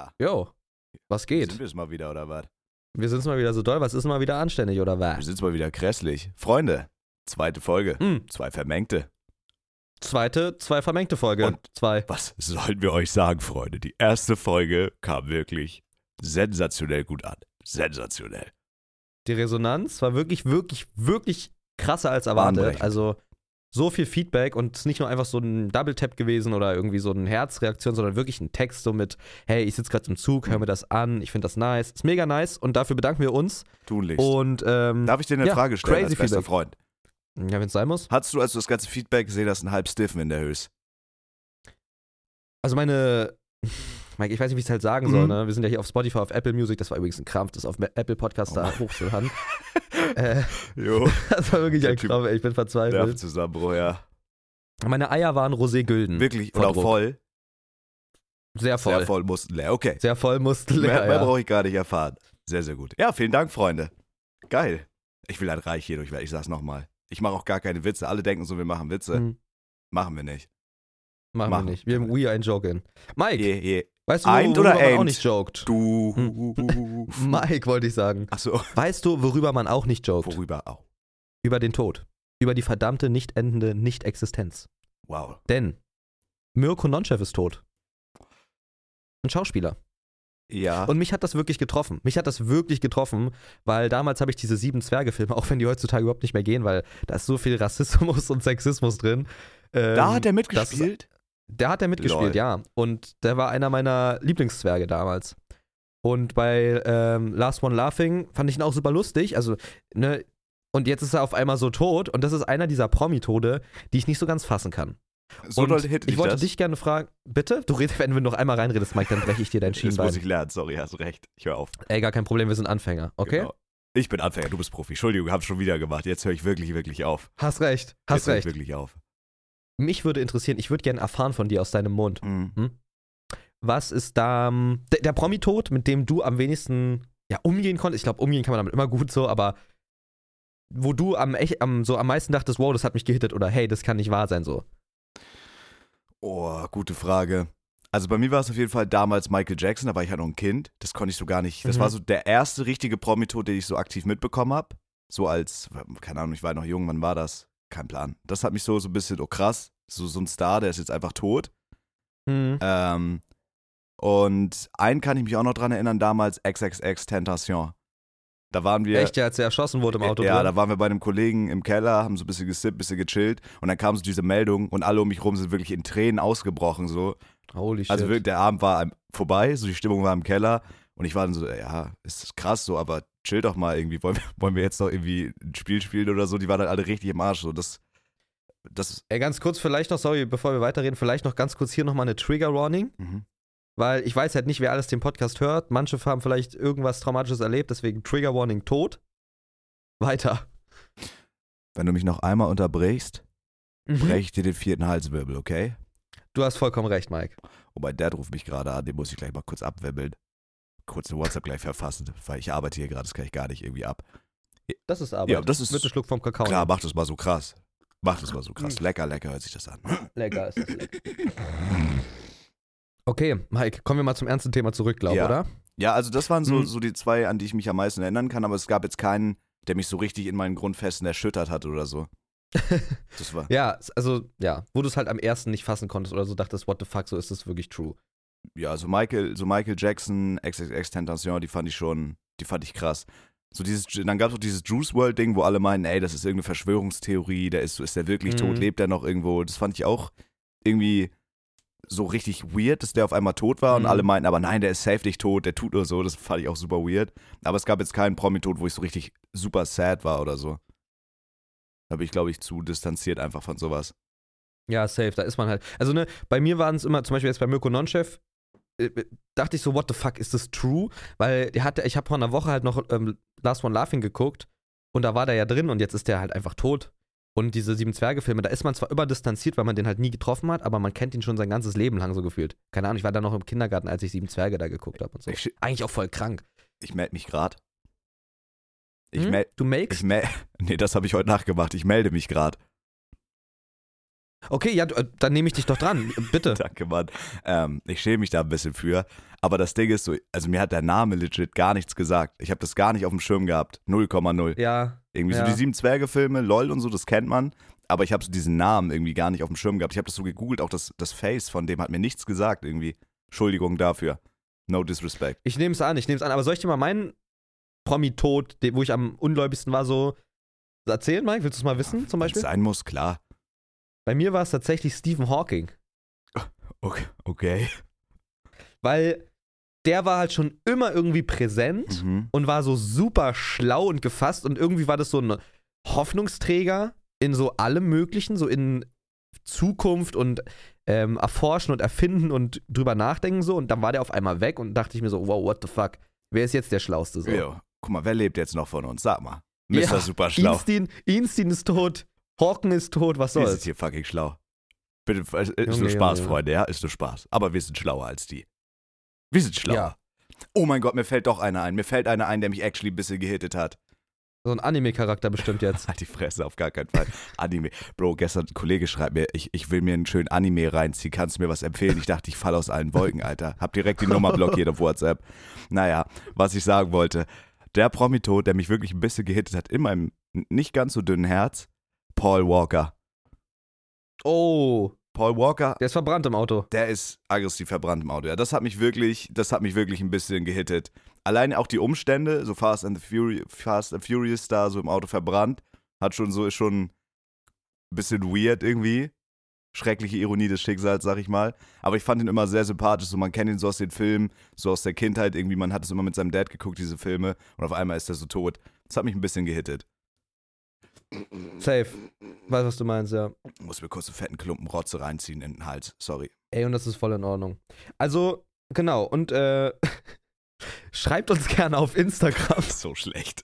Holla. Jo, was geht? Sind wir es mal wieder, oder was? Wir sind's mal wieder so doll, was ist mal wieder anständig, oder Wir was? sind mal wieder grässlich. Freunde, zweite Folge. Hm, Zwei Vermengte. zweite, zwei vermengte Folge. Und- zwei. Was sollen wir euch sagen, Freunde? Die erste Folge kam wirklich sensationell gut an. Sensationell. Die Resonanz war wirklich, wirklich, wirklich krasser als erwartet. Also so viel Feedback und es ist nicht nur einfach so ein Double-Tap gewesen oder irgendwie so eine Herzreaktion, sondern wirklich ein Text so mit, hey, ich sitze gerade im Zug, hör mir das an, ich finde das nice. Ist mega nice und dafür bedanken wir uns. Tunlichst. Und ähm, Darf ich dir eine ja, Frage stellen crazy als bester. Freund? ja, wenn es sein muss. Hattest du, als du das ganze Feedback gesehen hast, einen halb Stiffen in der Höhe? Also meine, Mike, ich weiß nicht, wie ich es halt sagen soll, Mhm. ne? Wir sind ja hier auf Spotify, auf Apple Music, das war übrigens ein Krampf, das auf Apple Podcast da hochzuhören. äh, Jo, das war wirklich ein Krampf, ey, ich bin verzweifelt. Nervenzusammenbruch, ja. Meine Eier waren rosé-gülden. Wirklich, und auch Druck. voll. Sehr voll. Sehr voll, mussten leer. Okay. Sehr voll mussten Mehr, leer. mehr ja. brauche ich gar nicht erfahren. Sehr, sehr gut. Ja, vielen Dank, Freunde. Geil. Ich will halt reich hier durch, ich sag's nochmal. Ich mache auch gar keine Witze. Alle denken so, wir machen Witze. Hm, Machen wir nicht. machen, Machen. wir nicht. Wir haben We Ain't Joking. Mike, Je, je. Weißt du, worüber oder man auch ain't? nicht joked? Du. Mike, wollte ich sagen. Achso, Weißt du, worüber man auch nicht joked? worüber auch. Über den Tod. Über die verdammte, nicht endende Nicht-Existenz. Wow. Denn Mirko Nonchev ist tot. Ein Schauspieler. Ja. Und mich hat das wirklich getroffen. Mich hat das wirklich getroffen, weil damals habe ich diese sieben Zwerge-Filme, auch wenn die heutzutage überhaupt nicht mehr gehen, weil da ist so viel Rassismus und Sexismus drin. Ähm, da hat er das- mitgespielt? Der hat er mitgespielt, Lol. ja. Und der war einer meiner Lieblingszwerge damals. Und bei ähm, Last One Laughing fand ich ihn auch super lustig. Also, ne, und jetzt ist er auf einmal so tot. Und das ist einer dieser Promi-Tode, die ich nicht so ganz fassen kann. So doll hit ich wollte das? dich gerne fragen, bitte? Du redest, wenn du noch einmal reinredest, Mike, dann breche ich dir dein Das muss Schienbein. ich lernen, sorry, hast recht. Ich höre auf. Ey, gar kein Problem, wir sind Anfänger, okay? Genau. Ich bin Anfänger, du bist Profi. Entschuldigung, hab schon wieder gemacht. Jetzt höre ich wirklich, wirklich auf. Hast recht, hast Jetzt höre ich recht. wirklich auf. Mich würde interessieren, ich würde gerne erfahren von dir aus deinem Mund. Mhm. Was ist da ähm, der, der Promi-Tod, mit dem du am wenigsten ja, umgehen konntest? Ich glaube, umgehen kann man damit immer gut so, aber wo du am, echt, am, so am meisten dachtest, wow, das hat mich gehittet oder hey, das kann nicht wahr sein so. Oh, gute Frage. Also bei mir war es auf jeden Fall damals Michael Jackson, da war ich ja noch ein Kind. Das konnte ich so gar nicht. Das Mhm. war so der erste richtige Promi-Tod, den ich so aktiv mitbekommen habe. So als, keine Ahnung, ich war noch jung, wann war das? Kein Plan. Das hat mich so, so ein bisschen, oh krass, so, so ein Star, der ist jetzt einfach tot. Mhm. Ähm, und einen kann ich mich auch noch dran erinnern, damals XXX Tentation. Da waren wir. Echt, ja, als er erschossen wurde im Auto Ja, drin? da waren wir bei einem Kollegen im Keller, haben so ein bisschen gesippt, ein bisschen gechillt und dann kam so diese Meldung und alle um mich rum sind wirklich in Tränen ausgebrochen so. Holy shit. Also wirklich, der Abend war vorbei, so die Stimmung war im Keller und ich war dann so, ja, ist krass so, aber chill doch mal irgendwie, wollen wir, wollen wir jetzt noch irgendwie ein Spiel spielen oder so? Die waren dann alle richtig im Arsch so. Das, das, Ey, ganz kurz, vielleicht noch, sorry, bevor wir weiterreden, vielleicht noch ganz kurz hier nochmal eine Trigger-Warning. mhm. Weil ich weiß halt nicht, wer alles den Podcast hört. Manche haben vielleicht irgendwas Traumatisches erlebt, deswegen Trigger Warning tot. Weiter. wenn du mich noch einmal unterbrichst, Mhm. breche ich dir den vierten Halswirbel, okay? Du hast vollkommen recht, Mike. Oh, mein Dad ruft mich gerade an, den muss ich gleich mal kurz abwibbeln. Kurz eine WhatsApp gleich verfassen, weil ich arbeite hier gerade, das kann ich gar nicht irgendwie ab. Das ist Arbeit. Ja, das ist- Mit einem Schluck vom Kakao. Klar, mach das mal so krass. Mach das mal so krass. Lecker, lecker hört sich das an. Lecker ist das lecker. Okay, Mike, kommen wir mal zum ernsten Thema zurück, glaube ich, Ja. oder? Ja, also das waren so, Mhm. so die zwei, an die ich mich am meisten erinnern kann, aber es gab jetzt keinen, der mich so richtig in meinen Grundfesten erschüttert hat oder so. Das war, Ja, also, ja, wo du es halt am ersten nicht fassen konntest oder so dachtest, what the fuck, so ist das wirklich true. Ja, so Michael, so Michael Jackson, XXX Tentation, die fand ich schon, die fand ich krass. So dieses, dann gab es auch dieses Juice World Ding, wo alle meinen, ey, das ist irgendeine Verschwörungstheorie, der ist, ist der wirklich Mhm. tot, lebt der noch irgendwo? Das fand ich auch irgendwie so richtig weird, dass der auf einmal tot war und Mhm. alle meinten, aber nein, der ist safe nicht tot, der tut nur so, das fand ich auch super weird. Aber es gab jetzt keinen Promi-Tod, wo ich so richtig super sad war oder so. Da bin ich, glaube ich, zu distanziert einfach von sowas. Ja, safe, da ist man halt. Also, ne, bei mir waren es immer, zum Beispiel jetzt bei Mirko Nonchev, äh, dachte ich so, what the fuck, ist das true? Weil der hatte, ich habe vor einer Woche halt noch ähm, Last One Laughing geguckt und da war der ja drin und jetzt ist der halt einfach tot. Und diese Sieben Zwerge-Filme, da ist man zwar immer distanziert, weil man den halt nie getroffen hat, aber man kennt ihn schon sein ganzes Leben lang so gefühlt. Keine Ahnung, ich war da noch im Kindergarten, als ich Sieben Zwerge da geguckt habe und so. Ich, Eigentlich auch voll krank. ich melde mich gerade. Ich Hm? melde Du Ich makest? mel nee, das habe ich heute nachgemacht. Ich melde mich gerade. Okay, ja, äh, dann nehme ich dich doch dran. Bitte. Danke, Mann. Ähm, ich schäme mich da ein bisschen für. Aber das Ding ist so, also mir hat der Name legit gar nichts gesagt. Ich habe das gar nicht auf dem Schirm gehabt. 0,0. Ja. Irgendwie Ja. so die sieben Zwerge-Filme, LOL und so, das kennt man. Aber ich habe so diesen Namen irgendwie gar nicht auf dem Schirm gehabt. Ich habe das so gegoogelt, auch das, das Face von dem hat mir nichts gesagt irgendwie. Entschuldigung dafür. No disrespect. Ich nehme es an, ich nehme es an. Aber soll ich dir mal meinen Promi-Tod, wo ich am ungläubigsten war, so erzählen, Mike? Willst du es mal wissen, zum Beispiel? sein muss, klar. Bei mir war es tatsächlich Stephen Hawking. Okay. okay. Weil der war halt schon immer irgendwie präsent Mhm. und war so super schlau und gefasst und irgendwie war das so ein Hoffnungsträger in so allem Möglichen, so in Zukunft und ähm, erforschen und erfinden und drüber nachdenken so und dann war der auf einmal weg und dachte ich mir so, wow, what the fuck, wer ist jetzt der Schlauste so? Jo. Guck mal, wer lebt jetzt noch von uns? Sag mal. Mr. Ja, Super schlau. Einstein, Einstein ist tot, Hawken ist tot, was Wir sind soll's? hier fucking schlau. Bitte, es ist Junge, nur Spaß, Junge, Freunde, ja? Ist nur Spaß. Aber wir sind schlauer als die. Wir sind schlauer. Ja. Oh mein Gott, mir fällt doch einer ein. Mir fällt einer ein, der mich actually ein bisschen gehittet hat. So ein Anime-Charakter bestimmt jetzt. Halt die Fresse, auf gar keinen Fall. Anime. Bro, gestern ein Kollege schreibt mir, ich, ich will mir einen schönen Anime reinziehen. Kannst du mir was empfehlen? Ich dachte, ich falle aus allen Wolken, Alter. Hab direkt die Nummer blockiert auf WhatsApp. Naja, was ich sagen wollte. Der Promitod, der mich wirklich ein bisschen gehittet hat, in meinem nicht ganz so dünnen Herz, Paul Walker. Oh, Paul Walker, der ist verbrannt im Auto. der ist aggressiv verbrannt im Auto. Ja, das hat mich wirklich, das hat mich wirklich ein bisschen gehittet. Allein auch die Umstände, so Fast and the Furious, Fast and Furious da so im Auto verbrannt, hat schon so, ist schon ein bisschen weird irgendwie. Schreckliche Ironie des Schicksals, sag ich mal. Aber ich fand ihn immer sehr sympathisch. So, man kennt ihn so aus den Filmen, so aus der Kindheit irgendwie. Man hat es immer mit seinem Dad geguckt, diese Filme. Und auf einmal ist er so tot. Das hat mich ein bisschen gehittet. Safe. Weiß, was du meinst, ja. Muss mir kurz einen fetten Klumpen Rotze reinziehen in den Hals. Sorry. Ey, und das ist voll in Ordnung. Also, genau, und äh, schreibt uns gerne auf Instagram, So schlecht.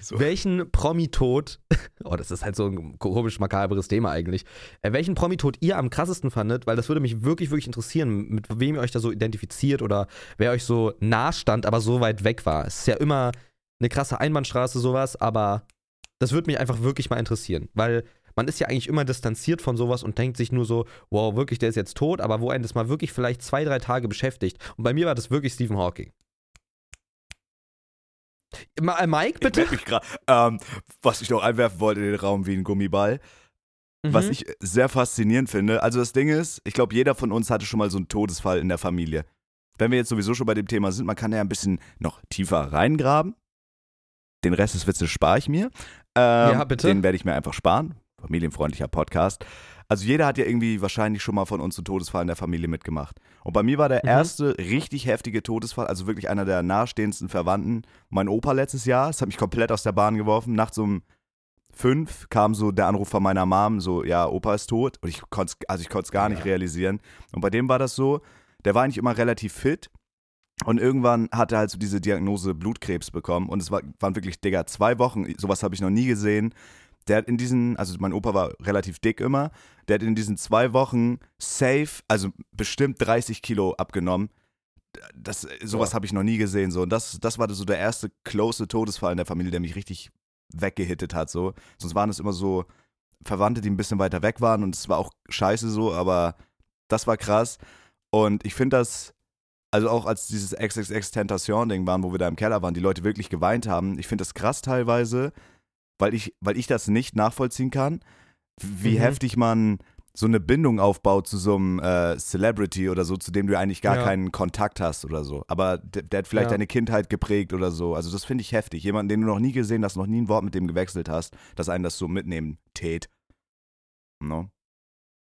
So. welchen Promi-Tod, oh, das ist halt so ein komisch makaberes Thema eigentlich, äh, welchen Promi-Tod ihr am krassesten fandet, weil das würde mich wirklich, wirklich interessieren, mit wem ihr euch da so identifiziert oder wer euch so nah stand, aber so weit weg war. Es ist ja immer eine krasse Einbahnstraße, sowas, aber das würde mich einfach wirklich mal interessieren, weil man ist ja eigentlich immer distanziert von sowas und denkt sich nur so, wow, wirklich, der ist jetzt tot, aber wo einen das mal wirklich vielleicht zwei, drei Tage beschäftigt. Und bei mir war das wirklich Stephen Hawking. Äh, Mike, Ich bitte? mich grad, ähm, was ich noch einwerfen wollte in den Raum wie ein Gummiball. Was Mhm. ich sehr faszinierend finde, also das Ding ist, ich glaube, jeder von uns hatte schon mal so einen Todesfall in der Familie. Wenn wir jetzt sowieso schon bei dem Thema sind, man kann ja ein bisschen noch tiefer reingraben. Den Rest des Witzes spare ich mir. Ähm, Ja, bitte. Den werde ich mir einfach sparen. Familienfreundlicher Podcast. Also jeder hat ja irgendwie wahrscheinlich schon mal von uns einen Todesfall in der Familie mitgemacht. Und bei mir war der Mhm. erste richtig heftige Todesfall, also wirklich einer der nahestehendsten Verwandten, mein Opa letztes Jahr. Das hat mich komplett aus der Bahn geworfen. Nachts um fünf kam so der Anruf von meiner Mom, so, ja, Opa ist tot. Und ich konnte es also ich konnt's gar nicht Ja. realisieren. Und bei dem war das so, der war eigentlich immer relativ fit. Und irgendwann hat er halt so diese Diagnose Blutkrebs bekommen. Und es war, waren wirklich, Digga, zwei Wochen. Sowas habe ich noch nie gesehen. Der hat in diesen, also mein Opa war relativ dick immer. Der hat in diesen zwei Wochen safe, also bestimmt 30 Kilo abgenommen. Das, sowas Boah. habe ich noch nie gesehen. So. Und das, das war so der erste close Todesfall in der Familie, der mich richtig weggehittet hat. So. Sonst waren es immer so Verwandte, die ein bisschen weiter weg waren. Und es war auch scheiße so, aber das war krass. Und ich finde das, also auch als dieses XXX Tentation-Ding waren, wo wir da im Keller waren, die Leute wirklich geweint haben. Ich finde das krass teilweise, weil ich, weil ich das nicht nachvollziehen kann, wie Mhm. heftig man so eine Bindung aufbaut zu so einem äh, Celebrity oder so, zu dem du eigentlich gar Ja. keinen Kontakt hast oder so. Aber der, der hat vielleicht Ja. deine Kindheit geprägt oder so. Also das finde ich heftig. Jemanden, den du noch nie gesehen hast, noch nie ein Wort mit dem gewechselt hast, dass einen das so mitnehmen tät. No?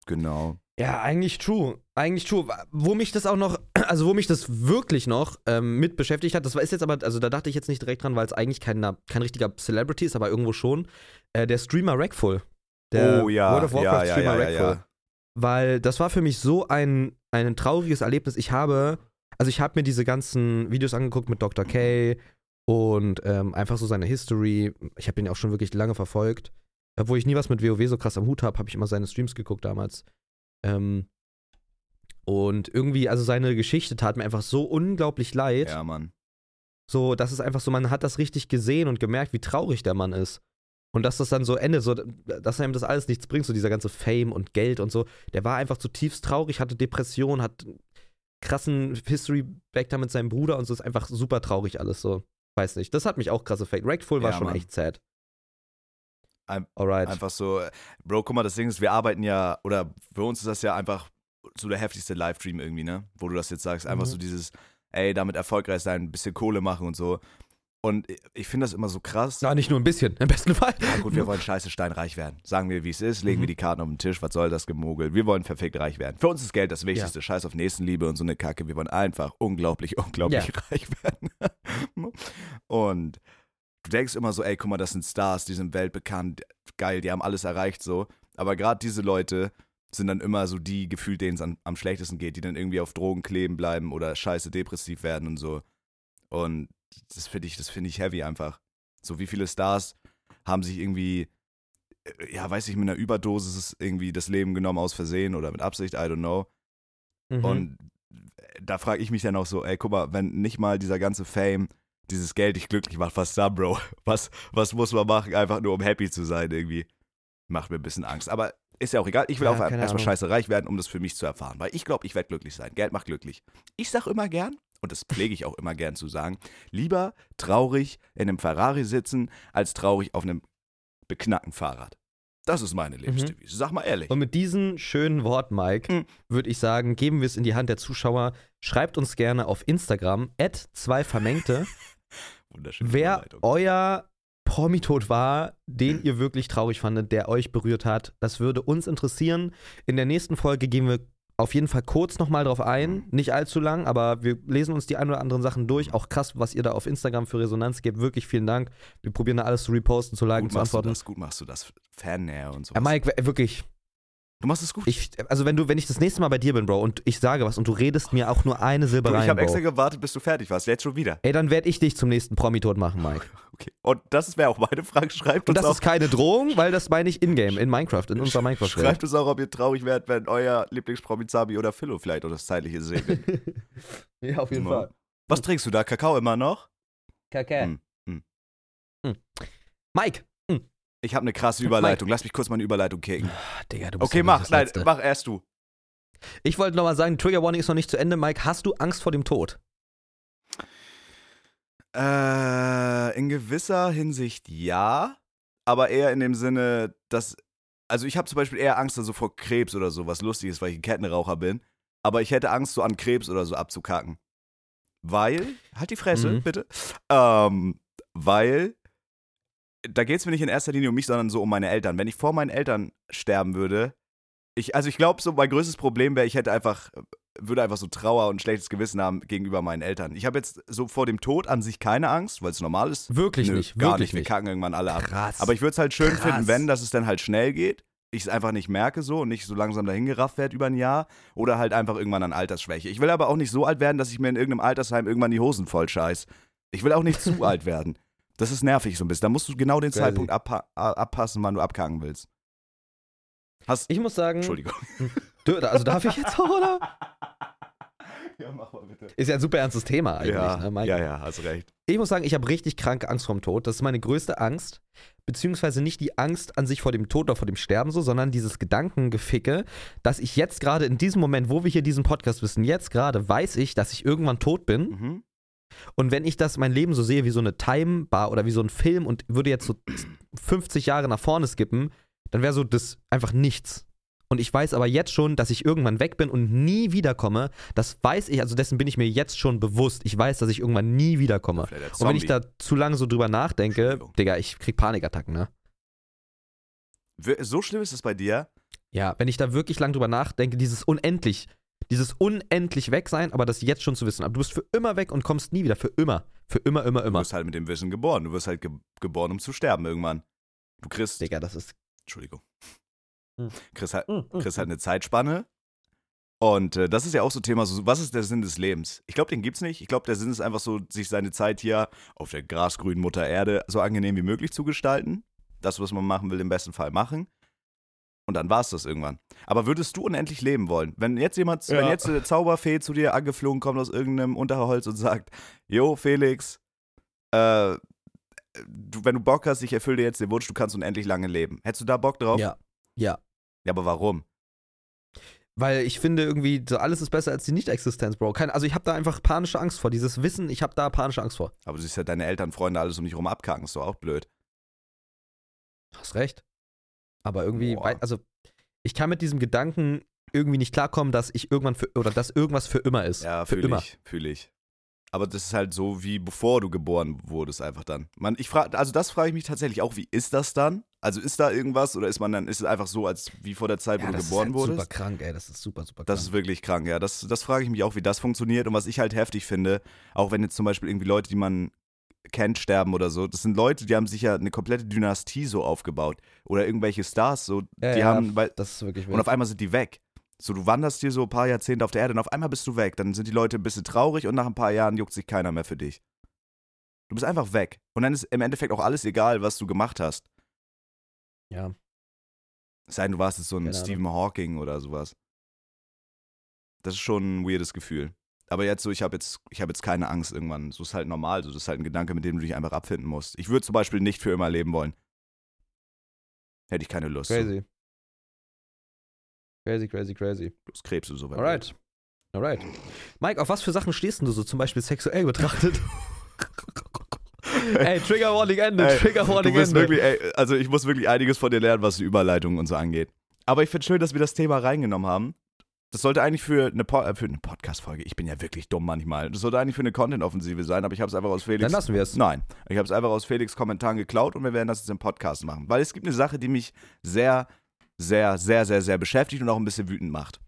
Genau. Ja, eigentlich true. Eigentlich true. Wo mich das auch noch, also wo mich das wirklich noch ähm, mit beschäftigt hat, das war ist jetzt aber, also da dachte ich jetzt nicht direkt dran, weil es eigentlich kein, kein richtiger Celebrity ist, aber irgendwo schon. Äh, der Streamer Rackful. Der oh ja, World of Warcraft ja, Streamer ja, ja, Rackful. Weil das war für mich so ein, ein trauriges Erlebnis. Ich habe, also ich habe mir diese ganzen Videos angeguckt mit Dr. K und ähm, einfach so seine History. Ich habe ihn auch schon wirklich lange verfolgt. Obwohl ich nie was mit WoW so krass am Hut habe, habe ich immer seine Streams geguckt damals. Ähm, und irgendwie, also seine Geschichte tat mir einfach so unglaublich leid. Ja, Mann. So, das ist einfach so, man hat das richtig gesehen und gemerkt, wie traurig der Mann ist. Und dass das dann so endet, so, dass einem das alles nichts bringt, so dieser ganze Fame und Geld und so. Der war einfach zutiefst traurig, hatte Depression, hat krassen History-Back da mit seinem Bruder und so ist einfach super traurig alles so. Weiß nicht. Das hat mich auch krass affected. Rackful war Ja, schon Mann. echt sad. Ein- Alright. Einfach so, äh, Bro, guck mal, das Ding ist, wir arbeiten ja, oder für uns ist das ja einfach so der heftigste Livestream irgendwie, ne? Wo du das jetzt sagst, einfach Mhm. so dieses, ey, damit erfolgreich sein, ein bisschen Kohle machen und so. Und ich- finde das immer so krass. Ja, nicht nur ein bisschen, im besten Fall. Ja, gut, wir wollen scheiße steinreich werden. Sagen wir, wie es ist, legen Mhm. wir die Karten auf den Tisch, was soll das gemogelt? Wir wollen perfekt reich werden. Für uns ist Geld das Wichtigste. Scheiß auf Nächstenliebe und so eine Kacke. Wir wollen einfach unglaublich, unglaublich reich werden. und du denkst immer so, ey, guck mal, das sind Stars, die sind weltbekannt, geil, die haben alles erreicht so. Aber gerade diese Leute sind dann immer so die gefühlt, denen es am, am schlechtesten geht, die dann irgendwie auf Drogen kleben bleiben oder scheiße depressiv werden und so. Und das finde ich, das finde ich heavy einfach. So wie viele Stars haben sich irgendwie, äh, ja, weiß ich, mit einer Überdosis irgendwie das Leben genommen aus Versehen oder mit Absicht, I don't know. Mhm. Und da frage ich mich dann auch so, ey, guck mal, wenn nicht mal dieser ganze Fame, dieses Geld dich glücklich macht, was da, Bro? Was, was muss man machen, einfach nur um happy zu sein irgendwie? Macht mir ein bisschen Angst. Aber ist ja auch egal. Ich will Ja, auch erstmal scheiße reich werden, um das für mich zu erfahren. Weil ich glaube, ich werde glücklich sein. Geld macht glücklich. Ich sag immer gern, und das pflege ich auch immer gern zu sagen, lieber traurig in einem Ferrari sitzen, als traurig auf einem beknackten Fahrrad. Das ist meine Lebensdevise. Sag mal ehrlich. Mhm. Und mit diesen schönen Worten, Mike, Mhm. würde ich sagen, geben wir es in die Hand der Zuschauer. Schreibt uns gerne auf Instagram, zwei Vermengte, Wunderschöne wer euer Promi-Tod war, den ihr wirklich traurig fandet, der euch berührt hat. Das würde uns interessieren. In der nächsten Folge gehen wir auf jeden Fall kurz nochmal drauf ein. Nicht allzu lang, aber wir lesen uns die ein oder anderen Sachen durch. Auch krass, was ihr da auf Instagram für Resonanz gebt. Wirklich vielen Dank. Wir probieren da alles zu reposten, zu liken, Gut zu machst du antworten. das, gut machst du das. Fannähe und so. Ja, Mike, wirklich, Du machst es gut. ich, also wenn du, wenn ich das nächste Mal bei dir bin, Bro, und ich sage was und du redest mir auch nur eine Silbe Du, rein, ich habe extra gewartet, bis du fertig warst. Jetzt schon wieder. ey, dann werde ich dich zum nächsten Promi-Tod machen, Mike. Okay. Und das wäre auch meine Frage. Schreibt Und uns das auch, ist keine Drohung, weil das meine ich in-game, in Minecraft, in unserer minecraft schreibt uns auch, ob ihr traurig werdet, wenn euer Lieblingspromi Zabi oder Philo vielleicht oder das zeitliche segnet. ja, auf jeden Ja. Fall. Was trinkst du da? Kakao immer noch? Kacke. Hm, hm. Hm. Mike. Ich habe eine krasse Überleitung. Lass mich kurz meine Überleitung kicken. Digga, du bist Okay, mach. Nein, mach erst du. Ich wollte nochmal sagen, Trigger Warning ist noch nicht zu Ende. Mike, hast du Angst vor dem Tod? Äh, in gewisser Hinsicht ja, aber eher in dem Sinne, dass. Also ich habe zum Beispiel eher Angst also vor Krebs oder so, was lustig ist, weil ich ein Kettenraucher bin. Aber ich hätte Angst, so an Krebs oder so abzukacken. Weil, halt die Fresse, Mhm. bitte. Ähm, weil, da geht es mir nicht in erster Linie um mich, sondern so um meine Eltern. Wenn ich vor meinen Eltern sterben würde, ich, also ich glaube, so mein größtes Problem wäre, ich hätte einfach, würde einfach so Trauer und schlechtes Gewissen haben gegenüber meinen Eltern. Ich habe jetzt so vor dem Tod an sich keine Angst, weil es normal ist. Wirklich Nö, nicht. gar wirklich nicht. Wir kacken irgendwann alle ab. Krass. Aber ich würde es halt schön Krass. finden, wenn, dass es dann halt schnell geht. Ich es einfach nicht merke so und nicht so langsam dahingerafft werde über ein Jahr. Oder halt einfach irgendwann an Altersschwäche. Ich will aber auch nicht so alt werden, dass ich mir in irgendeinem Altersheim irgendwann die Hosen voll scheiß. Ich will auch nicht zu alt werden. Das ist nervig so ein bisschen. Da musst du genau den Crazy. Zeitpunkt abpa abpassen, wann du abkacken willst. Hast. ich muss sagen, Entschuldigung. also darf ich jetzt auch, oder? Ja, mach mal bitte. Ist ja ein super ernstes Thema eigentlich, Ja, ne, ja, ja, hast recht. Ich muss sagen, ich habe richtig kranke Angst vorm Tod. Das ist meine größte Angst. Beziehungsweise nicht die Angst an sich vor dem Tod oder vor dem Sterben so, sondern dieses Gedankengeficke, dass ich jetzt gerade in diesem Moment, wo wir hier diesen Podcast wissen, jetzt gerade weiß ich, dass ich irgendwann tot bin. Mhm. Und wenn ich das mein Leben so sehe wie so eine Time-Bar oder wie so ein Film und würde jetzt so 50 Jahre nach vorne skippen, dann wäre so das einfach nichts. Und ich weiß aber jetzt schon, dass ich irgendwann weg bin und nie wiederkomme. Das weiß ich, also dessen bin ich mir jetzt schon bewusst. Ich weiß, dass ich irgendwann nie wiederkomme. Und wenn ich da zu lange so drüber nachdenke. Digga, ich krieg Panikattacken, ne? So schlimm ist es bei dir? Ja, wenn ich da wirklich lang drüber nachdenke, dieses unendlich, dieses unendlich weg sein, aber das jetzt schon zu wissen. Aber du bist für immer weg und kommst nie wieder. Für immer. Für immer, immer, Du immer. wirst halt mit dem Wissen geboren. Du wirst halt ge geboren, um zu sterben irgendwann. Du kriegst. Digga, das ist. Entschuldigung. Hm. Kriegst halt, mm, kriegst halt eine Zeitspanne. Und äh, das ist ja auch so Thema, so, was ist der Sinn des Lebens? Ich glaube, den gibt's nicht. Ich glaube, der Sinn ist einfach so, sich seine Zeit hier auf der grasgrünen Mutter Erde so angenehm wie möglich zu gestalten. Das, was man machen will, im besten Fall machen. Und dann war's das irgendwann. Aber würdest du unendlich leben wollen? Wenn jetzt jemand, Ja. wenn jetzt eine Zauberfee zu dir angeflogen kommt aus irgendeinem Unterholz und sagt, Jo, Felix, äh, du, wenn du Bock hast, ich erfülle dir jetzt den Wunsch, du kannst unendlich lange leben. Hättest du da Bock drauf? Ja. Ja. Ja, aber warum? Weil ich finde irgendwie, so alles ist besser als die Nicht-Existenz, Bro. Kein, also ich habe da einfach panische Angst vor. Dieses Wissen, ich habe da panische Angst vor. Aber du siehst ja deine Eltern, Freunde, alles um dich rum abkacken, ist doch auch blöd. Hast recht. Aber irgendwie, Boah. also ich kann mit diesem Gedanken irgendwie nicht klarkommen, dass ich irgendwann für, oder dass irgendwas für immer ist. Ja, für fühle immer. ich, fühle ich. Aber das ist halt so, wie bevor du geboren wurdest, einfach dann. Man, ich frage, also das frage ich mich tatsächlich auch, wie ist das dann? Also ist da irgendwas oder ist man dann, ist es einfach so, als wie vor der Zeit, wo Ja, du das geboren ist halt wurdest? super krank, ey. Das ist super, super krank. Das ist wirklich krank, ja. Das, das frage ich mich auch, wie das funktioniert. Und was ich halt heftig finde, auch wenn jetzt zum Beispiel irgendwie Leute, die man kennt, sterben oder so, das sind Leute, die haben sich ja eine komplette Dynastie so aufgebaut. Oder irgendwelche Stars, so, Ja, die ja, haben, weil, das ist wirklich und wild. auf einmal sind die weg. So, du wanderst hier so ein paar Jahrzehnte auf der Erde und auf einmal bist du weg. Dann sind die Leute ein bisschen traurig und nach ein paar Jahren juckt sich keiner mehr für dich. Du bist einfach weg. Und dann ist im Endeffekt auch alles egal, was du gemacht hast. Ja. Es sei denn, du warst jetzt so ein. Stephen Hawking oder sowas. Das ist schon ein weirdes Gefühl. Aber jetzt so, ich habe jetzt, ich habe jetzt keine Angst irgendwann. So ist halt normal. So, das ist halt ein Gedanke, mit dem du dich einfach abfinden musst. Ich würde zum Beispiel nicht für immer leben wollen. Hätte ich keine Lust. Crazy. Crazy, crazy, crazy. Bloß Krebs und so weiter. Alright. Alright. Mike, auf was für Sachen stehst denn du so zum Beispiel sexuell betrachtet? ey, Trigger Warning Ende, Ey, Trigger Du Warning bist Ende. wirklich, ey, also ich muss wirklich einiges von dir lernen, was die Überleitung und so angeht. Aber ich finde schön, dass wir das Thema reingenommen haben. Das sollte eigentlich für eine, Po- äh, für eine Podcast-Folge, ich bin ja wirklich dumm manchmal, das sollte eigentlich für eine Content-Offensive sein, aber ich habe es einfach aus Felix. Dann lassen wir es. Nein, ich habe es einfach aus Felix Kommentaren geklaut und wir werden das jetzt im Podcast machen. Weil es gibt eine Sache, die mich sehr, sehr, sehr, sehr, sehr beschäftigt und auch ein bisschen wütend macht.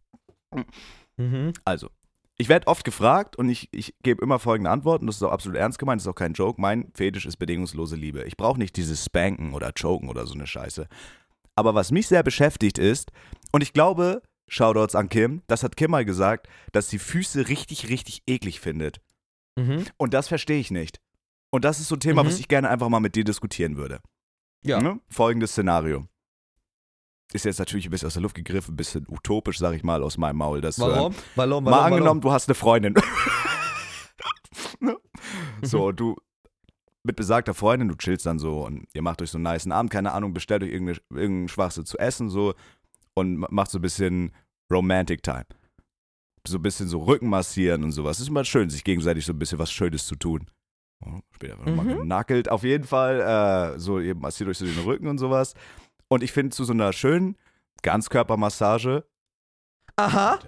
Mhm. Also, ich werde oft gefragt und ich, ich gebe immer folgende Antworten. Das ist auch absolut ernst gemeint, das ist auch kein Joke. Mein Fetisch ist bedingungslose Liebe. Ich brauche nicht dieses Spanken oder Choken oder so eine Scheiße. Aber was mich sehr beschäftigt ist, und ich glaube, Shoutouts an Kim, das hat Kim mal gesagt, dass sie Füße richtig, richtig eklig findet. Mhm. Und das verstehe ich nicht. Und das ist so ein Thema, Mhm. was ich gerne einfach mal mit dir diskutieren würde. Ja. Ne? Folgendes Szenario. Ist jetzt natürlich ein bisschen aus der Luft gegriffen, ein bisschen utopisch, sag ich mal, aus meinem Maul. Das zu hören. Warum? Warum? Mal Warum? angenommen, du hast eine Freundin. Ne? so, du mit besagter Freundin, du chillst dann so und ihr macht euch so einen niceen Abend, keine Ahnung, bestellt euch irgendeine, irgendeinen Schwachsinn zu essen so und ma- macht so ein bisschen Romantic Time. So ein bisschen so Rücken massieren und sowas. Ist immer schön, sich gegenseitig so ein bisschen was Schönes zu tun. Oh, später wird nochmal Mhm. genackelt. Auf jeden Fall, äh, so, ihr massiert euch so den Rücken und sowas. Und ich finde, zu so einer schönen Ganzkörpermassage Aha.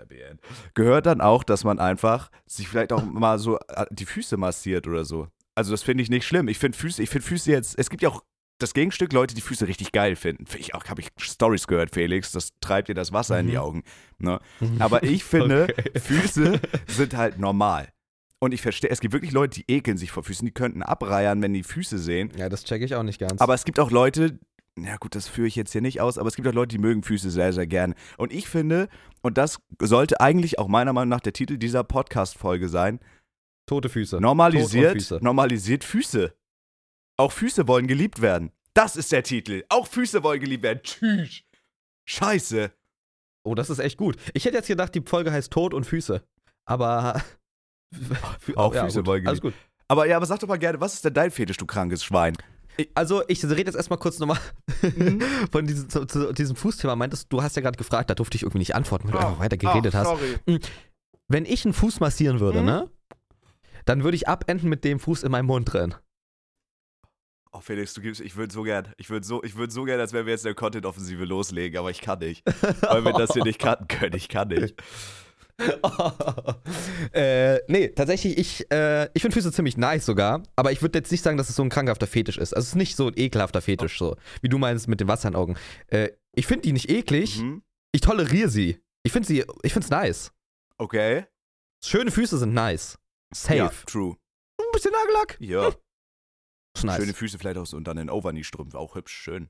gehört dann auch, dass man einfach sich vielleicht auch mal so äh, die Füße massiert oder so. Also das finde ich nicht schlimm. Ich finde Füße, ich finde Füße jetzt, es gibt ja auch das Gegenstück Leute, die Füße richtig geil finden. Finde ich auch, habe ich Stories gehört, Felix, das treibt dir das Wasser in die Mhm. Augen. Ne? Aber ich finde, Okay. Füße sind halt normal. Und ich verstehe, es gibt wirklich Leute, die ekeln sich vor Füßen, die könnten abreiern, wenn die Füße sehen. Ja, das checke ich auch nicht ganz. Aber es gibt auch Leute, na gut, das führe ich jetzt hier nicht aus, aber es gibt auch Leute, die mögen Füße sehr, sehr gerne. Und ich finde, und das sollte eigentlich auch meiner Meinung nach der Titel dieser Podcast-Folge sein, Tote Füße. normalisiert, und Füße. normalisiert Füße. Auch Füße wollen geliebt werden. Das ist der Titel. Auch Füße wollen geliebt werden. Tschüss. Scheiße. Oh, das ist echt gut. Ich hätte jetzt gedacht, die Folge heißt Tod und Füße. Aber. Auch ja, Füße gut. wollen Alles gut. Aber ja, aber sag doch mal gerne, was ist denn dein Fetisch, du krankes Schwein? Also, ich rede jetzt erstmal kurz nochmal von diesem, zu, zu diesem Fußthema. Meintest du, hast ja gerade gefragt, da durfte ich irgendwie nicht antworten, weil du einfach weiter geredet hast. sorry. Wenn ich einen Fuß massieren würde, Mhm. ne? Dann würde ich abenden mit dem Fuß in meinem Mund drin. Oh, Felix, du gibst, ich würde so gern, ich würde so, ich würde so gern, als wenn wir jetzt eine Content-Offensive loslegen, aber ich kann nicht. Weil wir das hier nicht cutten können. Ich kann nicht. äh, nee, tatsächlich, ich, äh, ich finde Füße ziemlich nice sogar, aber ich würde jetzt nicht sagen, dass es so ein krankhafter Fetisch ist. Also es ist nicht so ein ekelhafter Fetisch, so wie du meinst mit den Wasser in den Augen. Äh, ich finde die nicht eklig, Mhm. ich toleriere sie. Ich finde sie, ich finde es nice. Okay. Schöne Füße sind nice. Safe. Ja, true. Ein bisschen Nagellack. Ja. Ist nice. Schöne Füße vielleicht auch so und dann in Overknee-Strümpfe, auch hübsch, schön.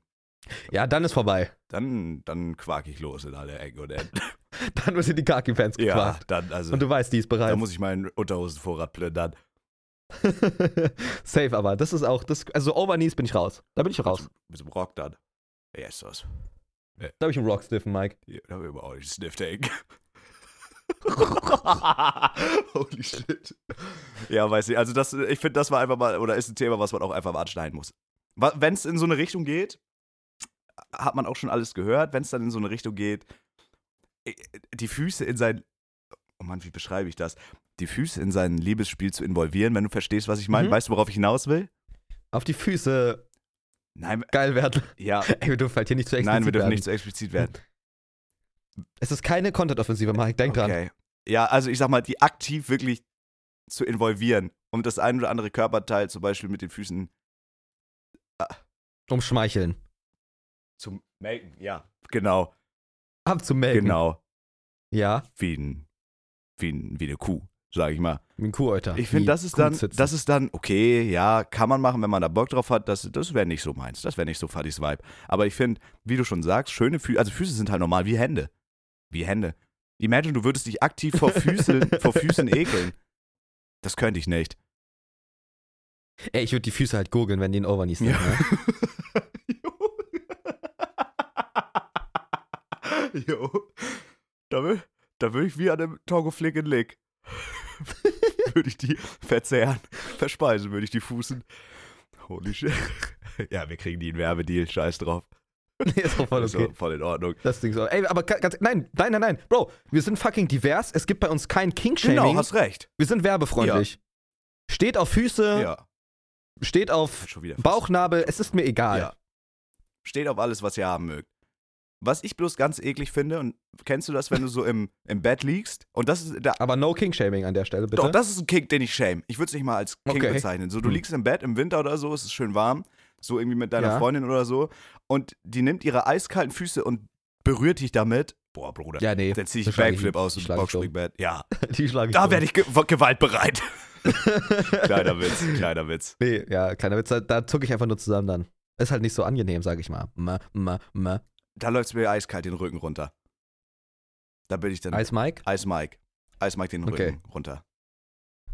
Ja, dann ist vorbei. Dann, dann quak ich los in alle Ecken und Enden. Dann wird in die Kaki-Fans Ja, gequakt. dann, also, Und du weißt, die ist da bereit. muss ich meinen Unterhosenvorrat plündern. Safe, aber das ist auch, das, also Overknees bin ich raus. Da bin ich raus. Mit einem Rock dann. Ja, ist das. Da habe ich einen Rockstiffen, Mike. Hier, da haben wir aber auch nicht Sniff-Tank. Holy shit. Ja, weiß ich. Also, das, ich finde, das war einfach mal, oder ist ein Thema, was man auch einfach mal anschneiden muss. Wenn es in so eine Richtung geht, hat man auch schon alles gehört. Wenn es dann in so eine Richtung geht, äh, die Füße in sein. Oh Mann, wie beschreibe ich das? Die Füße in sein Liebesspiel zu involvieren, wenn du verstehst, was ich meine. Mhm. Weißt du, worauf ich hinaus will? Auf die Füße Nein, geil werden. ja. Ey, wir dürfen halt hier nicht zu explizit Nein, wir dürfen werden. nicht zu explizit werden. Es ist keine Content-Offensive, Marek, denk dran. Okay. Ja, also ich sag mal, die aktiv wirklich zu involvieren, um das ein oder andere Körperteil zum Beispiel mit den Füßen Umschmeicheln. zu melken. Ja, genau, Abzumelken. genau. Ja, Wie, ein, wie, ein, wie eine Kuh, sag ich mal. wie ein Kuhäuter. Ich finde, das ist dann, das ist dann okay, ja, kann man machen, wenn man da Bock drauf hat. Das, das wäre nicht so meins. Das wäre nicht so Fadis Vibe. Aber ich finde, wie du schon sagst, schöne Füße, also Füße sind halt normal wie Hände. Wie Hände. Imagine, du würdest dich aktiv vor Füßen, vor Füßen ekeln. Das könnte ich nicht. Ey, ich würde die Füße halt gurgeln, wenn die in Overknees sind. Ja. Ne? Jo. Da da will ich wie an einem Togo Flick and Lick. würde ich die verzehren, verspeisen, würde ich die Fußen. Holy shit. Ja, wir kriegen die einen Werbedeal, scheiß drauf. nee, ist doch voll Ist okay. auch voll in Ordnung. Das Ding so. Ey, aber ga- ganz, nein, nein, nein, nein. Bro, wir sind fucking divers. Es gibt bei uns kein King-Shaming. Genau, hast recht. wir sind werbefreundlich. Steht auf Füße, Ja. steht auf. Bauchnabel, es ist mir egal. Ja. Steht auf alles, was ihr haben mögt. Was ich bloß ganz eklig finde, und kennst du das, wenn du so im, im Bett liegst? Und das ist der Aber no King-Shaming an der Stelle, bitte. Doch, das ist ein Kink, den ich shame. Ich würde es nicht mal als Kink Okay. bezeichnen. So, du Hm. liegst im Bett im Winter oder so, es ist schön warm, so irgendwie mit deiner Ja. Freundin oder so, und die nimmt ihre eiskalten Füße und berührt dich damit. Boah, Bruder. ja, nee. Dann zieh ich Backflip aus die dem ich Boxspringbett. Ja, Die schlage ich da werde ich ge gewaltbereit. kleiner Witz, kleiner Witz. Nee, ja, kleiner Witz, da, da zucke ich einfach nur zusammen dann. Ist halt nicht so angenehm, sag ich mal. Ma, ma, ma. Da läuft es mir eiskalt den Rücken runter. Da bin ich dann Eis Mike? Eis Mike. Eis Mike den Okay. Rücken runter.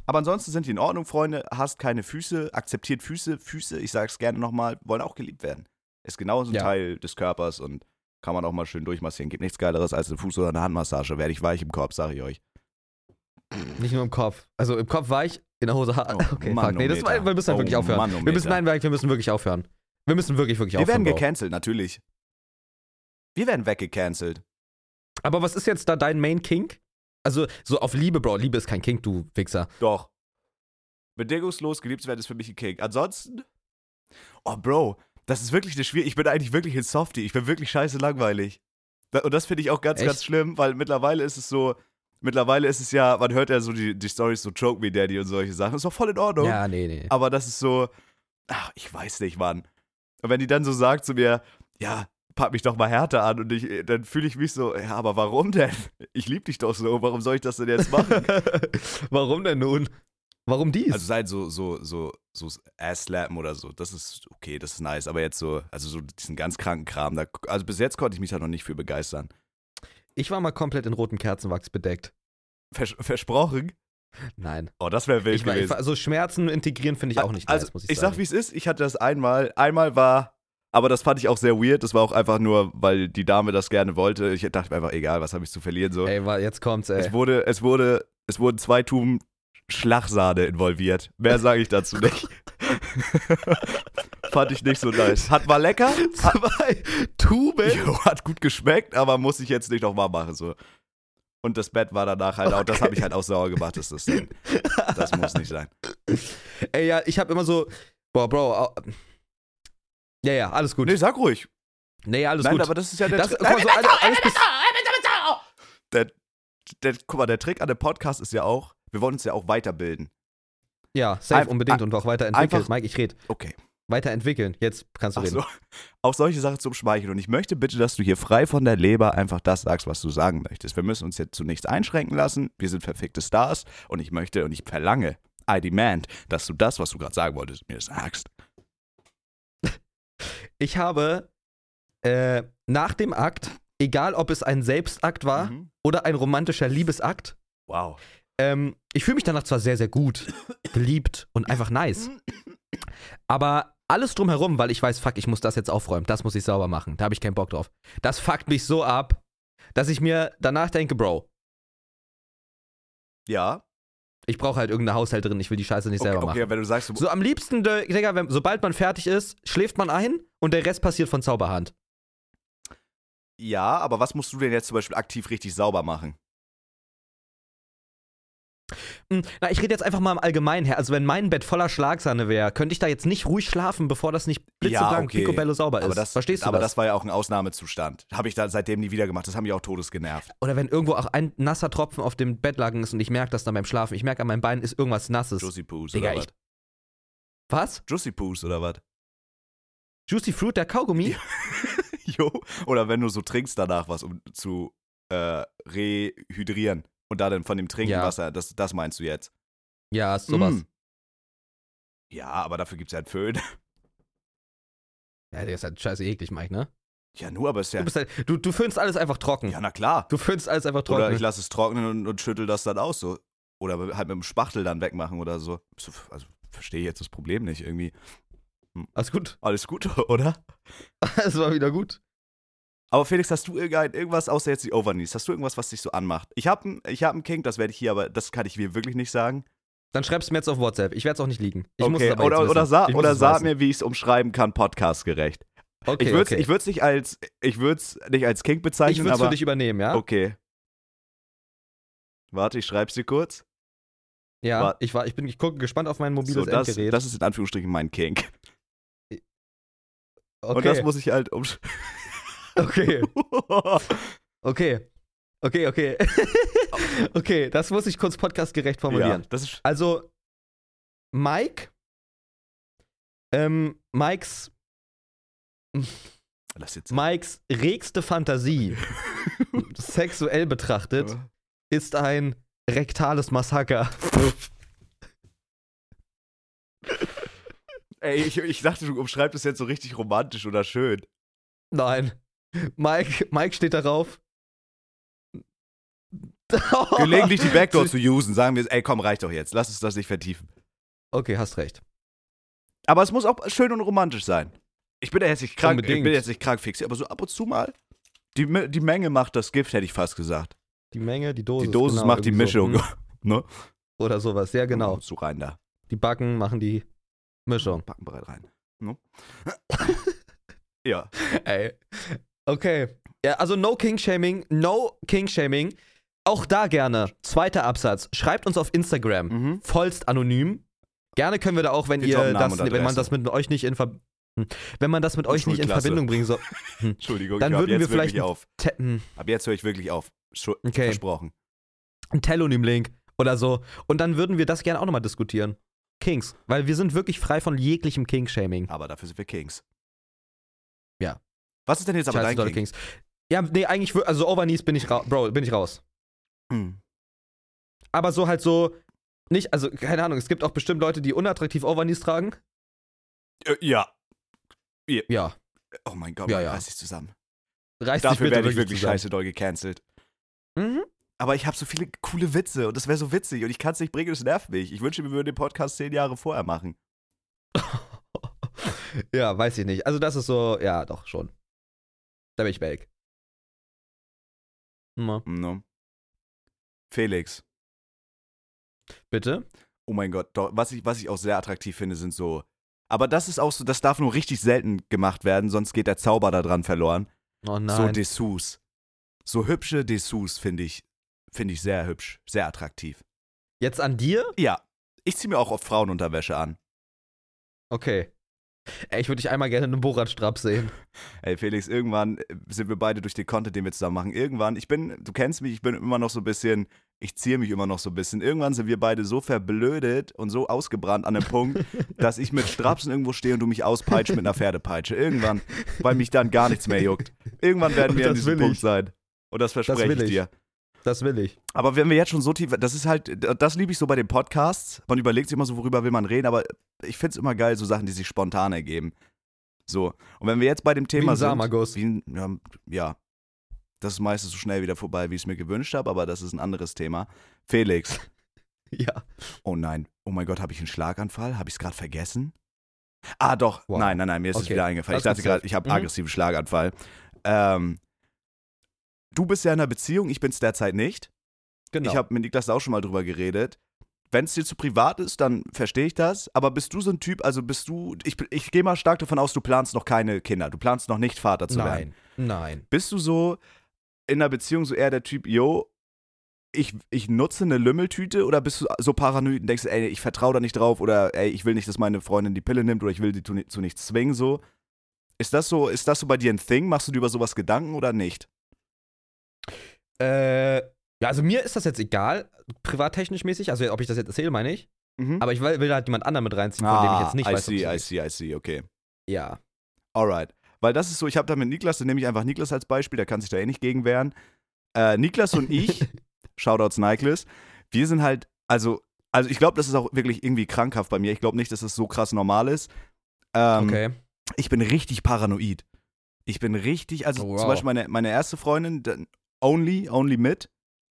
Aber ansonsten sind die in Ordnung, Freunde. Hast keine Füße, akzeptiert Füße. Füße, ich sag's gerne nochmal, wollen auch geliebt werden. Ist genauso ein Ja. Teil des Körpers und kann man auch mal schön durchmassieren. Gibt nichts Geileres als eine Fuß- oder eine Handmassage. Werde ich weich im Korb, sage ich euch. Nicht nur im Kopf. Also im Kopf war ich, in der Hose hart. Oh, okay, fuck. Nee, das, Manometer. wir müssen Oh, wirklich aufhören. Wir müssen, Manometer. nein, wir müssen wirklich aufhören. Wir müssen wirklich, wirklich Wir aufhören. werden Bro. gecancelt, natürlich. Wir werden weggecancelt. Aber was ist jetzt da dein Main Kink? Also, so auf Liebe, Bro. Liebe ist kein Kink, du Wichser. Doch. Bedingungslos geliebt werden ist für mich ein Kick. Ansonsten. Oh, Bro, das ist wirklich eine schwierige. Ich bin eigentlich wirklich ein Softie. Ich bin wirklich scheiße langweilig. Und das finde ich auch ganz, Echt? ganz schlimm, weil mittlerweile ist es so. Mittlerweile ist es ja, man hört ja so die, die Stories, so Choke Me Daddy und solche Sachen. Ist doch voll in Ordnung. Ja, nee, nee. Aber das ist so. Ach, ich weiß nicht, Mann. Und wenn die dann so sagt zu mir, ja, pack mich doch mal härter an und ich, dann fühle ich mich so, ja, aber warum denn? Ich liebe dich doch so, warum soll ich das denn jetzt machen? Warum denn nun? Warum dies? Also sein so, so, so, so Ass-Slappen oder so, das ist okay, das ist nice. Aber jetzt so, also so diesen ganz kranken Kram, da, also bis jetzt konnte ich mich da noch nicht für begeistern. ich war mal komplett in rotem Kerzenwachs bedeckt. Vers versprochen? Nein. Oh, das wäre wild Ich war, ich gewesen. war, so Schmerzen integrieren finde ich auch nicht also, nice, muss ich, ich sagen. sag, wie es ist, ich hatte das einmal, einmal war, aber das fand ich auch sehr weird, das war auch einfach nur, weil die Dame das gerne wollte. Ich dachte mir einfach, egal, was habe ich zu verlieren, so. Ey, jetzt kommt's, ey. Es wurde, es wurde, es wurden zwei Tuben Schlagsahne involviert. Mehr sage ich dazu nicht. Fand ich nicht so nice. Hat war lecker, Zwei Tuben? Jo, hat gut geschmeckt, aber muss ich jetzt nicht nochmal machen. So. Und das Bett war danach halt auch, das habe ich halt auch sauer gemacht. Das, ist, das muss nicht sein. Ey, ja, ich hab immer so, boah, Bro, ja, ja, alles gut. Nee, sag ruhig. Nee, alles Nein, gut. aber das ist ja der das, Trick. guck mal, so, alles, alles bis, Der, der, guck mal, der Trick an dem Podcast ist ja auch, wir wollen uns ja auch weiterbilden. ja, safe Ein- unbedingt und auch weiterentwickeln. einfach- Mike, ich red. Okay. Weiterentwickeln. Jetzt kannst du Ach reden. so. Auch solche Sachen zum Schmeicheln. Und ich möchte bitte, dass du hier frei von der Leber einfach das sagst, was du sagen möchtest. Wir müssen uns jetzt zu nichts einschränken lassen. Wir sind verfickte Stars. Und ich möchte und ich verlange, I demand, dass du das, was du gerade sagen wolltest, mir sagst. Ich habe äh, nach dem Akt, egal ob es ein Selbstakt war Mhm. oder ein romantischer Liebesakt, Wow. ähm, ich fühle mich danach zwar sehr, sehr gut, geliebt und einfach nice. Aber alles drumherum, weil ich weiß, fuck, ich muss das jetzt aufräumen, das muss ich sauber machen, da habe ich keinen Bock drauf. Das fuckt mich so ab, dass ich mir danach denke, Bro, Ja. Ich brauche halt irgendeine Haushälterin, ich will die Scheiße nicht Okay, selber okay, machen. wenn du sagst, du, So am liebsten, äh, Digga, wenn, sobald man fertig ist, schläft man ein und der Rest passiert von Zauberhand. ja, aber was musst du denn jetzt zum Beispiel aktiv richtig sauber machen? Hm, Na, ich rede jetzt einfach mal im Allgemeinen her. Also wenn mein Bett voller Schlagsahne wäre, könnte ich da jetzt nicht ruhig schlafen, bevor das nicht blitzeblank okay. picobello sauber ist. Aber das, Verstehst du aber das? das war ja auch ein Ausnahmezustand. Habe ich da seitdem nie wieder gemacht. Das hat mich auch todes genervt. Oder wenn irgendwo auch ein nasser Tropfen auf dem Bettlaken ist und ich merke das dann beim Schlafen. Ich merke an meinem Bein ist irgendwas Nasses. Juicy Poos Digga, oder was? Was? Juicy Poos oder was? Juicy Fruit, der Kaugummi? Jo. Oder wenn du so trinkst danach was, um zu äh, rehydrieren. Und da dann von dem Trinkenwasser, das, das meinst du jetzt? Ja, sowas. Mm. Ja, aber dafür gibt's ja einen Föhn. Ja, der ist halt scheiße eklig, Mike, ne? Ja, nur, aber ist ja. Du, halt, du, du föhnst alles einfach trocken. Ja, na klar. Du föhnst alles einfach trocken. Oder ich lasse es trocknen und, und schüttel das dann aus. So. Oder halt mit dem Spachtel dann wegmachen oder so. So, Also verstehe ich jetzt das Problem nicht irgendwie. Alles gut. Alles gut, oder? Es war wieder gut. Aber Felix, hast du irgendwas, außer jetzt die Overknees, hast du irgendwas, was dich so anmacht? Ich habe ich hab einen Kink, das werde ich hier, aber das kann ich mir wirklich nicht sagen. Dann schreibst du mir jetzt auf WhatsApp. Ich werde es auch nicht liegen. Ich muss okay, oder, oder, sa Ich oder sag mir, wie ich es umschreiben kann, podcastgerecht. Okay, ich würde es okay. ich nicht als, ich nicht als Kink ich bezeichnen, würde es für dich übernehmen, ja? okay. Warte, ich schreib's dir kurz. Ja, Warte. ich, war, ich bin ich gucke gespannt auf mein mobiles So, das, Endgerät. das ist in Anführungsstrichen mein Kink. okay. Und das muss ich halt umschreiben. okay, okay. Okay, okay. okay, das muss ich kurz podcastgerecht ja, formulieren. das ist, Also, Mike, ähm, Mikes, lass jetzt. Mikes regste Fantasie, sexuell betrachtet, ist ein rektales Massaker. Ey, ich, ich dachte, du umschreibst es jetzt so richtig romantisch oder schön. Nein. Mike, Mike steht darauf. Gelegentlich die Backdoor zu usen, sagen wir, ey, komm, reicht doch jetzt. Lass uns das nicht vertiefen. Okay, hast recht. Aber es muss auch schön und romantisch sein. Ich bin ja jetzt nicht krank, ich Unbedingt. bin jetzt nicht krank fixiert, aber so ab und zu mal. Die, die Menge macht das Gift, hätte ich fast gesagt. Die Menge, die Dosis. Die Dosis genau, macht die Mischung. So. Hm, ne? Oder sowas, ja genau. So rein da. Die Backen machen die Mischung. Packen bereit rein. Ne? ja. Ey. Okay. Ja, also no King-Shaming, no King-Shaming. Auch da gerne. Zweiter Absatz. Schreibt uns auf Instagram. Mhm. Vollst anonym. Gerne können wir da auch, wenn Wir ihr das, wenn man das mit euch nicht in Ver hm. wenn man das mit euch nicht in. Verbindung bringen soll. Entschuldigung, Dann würden wir vielleicht wirklich auf. Hm. Ab jetzt höre ich wirklich auf. Schu Okay. Versprochen. ein Telonym-Link oder so. Und dann würden wir das gerne auch nochmal diskutieren. Kings. Weil wir sind wirklich frei von jeglichem King-Shaming. Aber dafür sind wir Kings. Ja. Was ist denn jetzt aber Scheiße, dein dolle King? Kings. Ja, nee, eigentlich, also Overknees bin ich raus. Bro, bin ich raus. Hm. Aber so halt so, nicht, also keine Ahnung, es gibt auch bestimmt Leute, die unattraktiv Overknees tragen. Äh, ja. Ja. Oh mein Gott, Ja, ja, ja. reiß dich zusammen. Reißt sich Dafür bitte werde ich wirklich zusammen. scheiße doll gecancelt. Mhm. Aber ich habe so viele coole Witze und das wäre so witzig und ich kann es nicht bringen, das nervt mich. Ich wünsche, wir würden den Podcast zehn Jahre vorher machen. ja, weiß ich nicht. Also das ist so, ja, doch, schon. Da bin ich weg. Na, No. Felix. bitte? Oh mein Gott, doch, was ich, was ich auch sehr attraktiv finde, sind so. Aber das ist auch so, das darf nur richtig selten gemacht werden, sonst geht der Zauber da dran verloren. Oh So nein. Dessous. So hübsche Dessous finde ich, finde ich sehr hübsch, sehr attraktiv. Jetzt an dir? Ja, ich ziehe mir auch oft Frauenunterwäsche an. Okay. Ey, ich würde dich einmal gerne in einem Borat-Strap sehen. Ey Felix, irgendwann äh, sind wir beide durch den Content, den wir zusammen machen. Irgendwann, ich bin, du kennst mich, ich bin immer noch so ein bisschen, ich ziehe mich immer noch so ein bisschen. Irgendwann sind wir beide so verblödet und so ausgebrannt an einem Punkt, dass ich mit Strapsen irgendwo stehe und du mich auspeitscht mit einer Pferdepeitsche. Irgendwann, weil mich dann gar nichts mehr juckt. Irgendwann werden wir an Das diesem Punkt ich. sein. Und das verspreche will ich ich. Das will ich. Aber wenn wir jetzt schon so tief, das ist halt, das liebe ich so bei den Podcasts. Man überlegt sich immer so, worüber will man reden, aber ich finde es immer geil, so Sachen, die sich spontan ergeben. So. Und wenn wir jetzt bei dem Thema ein sind. Samagus. Wie ein, ja. Das ist meistens so schnell wieder vorbei, wie ich es mir gewünscht habe, aber das ist ein anderes Thema. Felix. Ja. Oh nein. Oh mein Gott, habe ich einen Schlaganfall? Habe ich es gerade vergessen? Ah, doch. Wow. Nein, nein, nein, mir ist es Okay. wieder eingefallen. Ich Alles dachte gerade, ich habe Mhm. aggressiven Schlaganfall. Ähm, du bist ja in einer Beziehung, ich bin es derzeit nicht. Genau. Ich habe mit Niklas auch schon mal drüber geredet. wenn es dir zu privat ist, dann verstehe ich das. Aber bist du so ein Typ, also bist du, ich, ich gehe mal stark davon aus, du planst noch keine Kinder. Du planst noch nicht Vater zu werden. Nein, nein. Bist du so in einer Beziehung so eher der Typ, yo, ich, ich nutze eine Lümmeltüte oder bist du so paranoid und denkst, ey, ich vertraue da nicht drauf oder ey, ich will nicht, dass meine Freundin die Pille nimmt oder ich will die zu, zu nichts zwingen, so. Ist das so, ist das so bei dir ein Thing? Machst du dir über sowas Gedanken oder nicht? Äh, ja, also mir ist das jetzt egal, privattechnisch mäßig, also ob ich das jetzt erzähle, meine ich. Mhm. Aber ich will, will halt jemand anderen mit reinziehen, von dem ich jetzt nicht Ah, I weiß, see, I see, I see, okay. Ja. Alright. Weil das ist so, ich habe da mit Niklas, dann nehme ich einfach Niklas als Beispiel, der kann sich da eh nicht gegen wehren. Äh, Niklas und ich, Shoutouts Niklas, wir sind halt, also, also ich glaube, das ist auch wirklich irgendwie krankhaft bei mir. Ich glaube nicht, dass das so krass normal ist. Ähm, Okay. Ich bin richtig paranoid. Ich bin richtig, also Oh, wow. zum Beispiel meine, meine erste Freundin, only, only mit,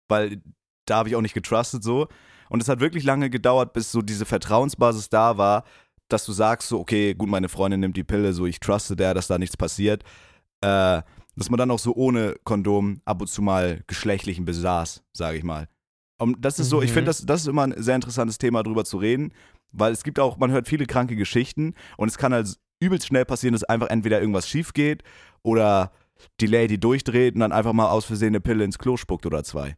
weil da habe ich auch nicht getrustet so. Und es hat wirklich lange gedauert, bis so diese Vertrauensbasis da war, dass du sagst so, okay, gut, meine Freundin nimmt die Pille, so ich truste der, dass da nichts passiert. Äh, dass man dann auch so ohne Kondom ab und zu mal geschlechtlichen besaß, sage ich mal. Und das ist so, ich Mhm. finde, das, das ist immer ein sehr interessantes Thema, drüber zu reden, weil es gibt auch, man hört viele kranke Geschichten und es kann halt übelst schnell passieren, dass einfach entweder irgendwas schief geht oder die Lady durchdreht und dann einfach mal aus Versehen eine Pille ins Klo spuckt oder zwei.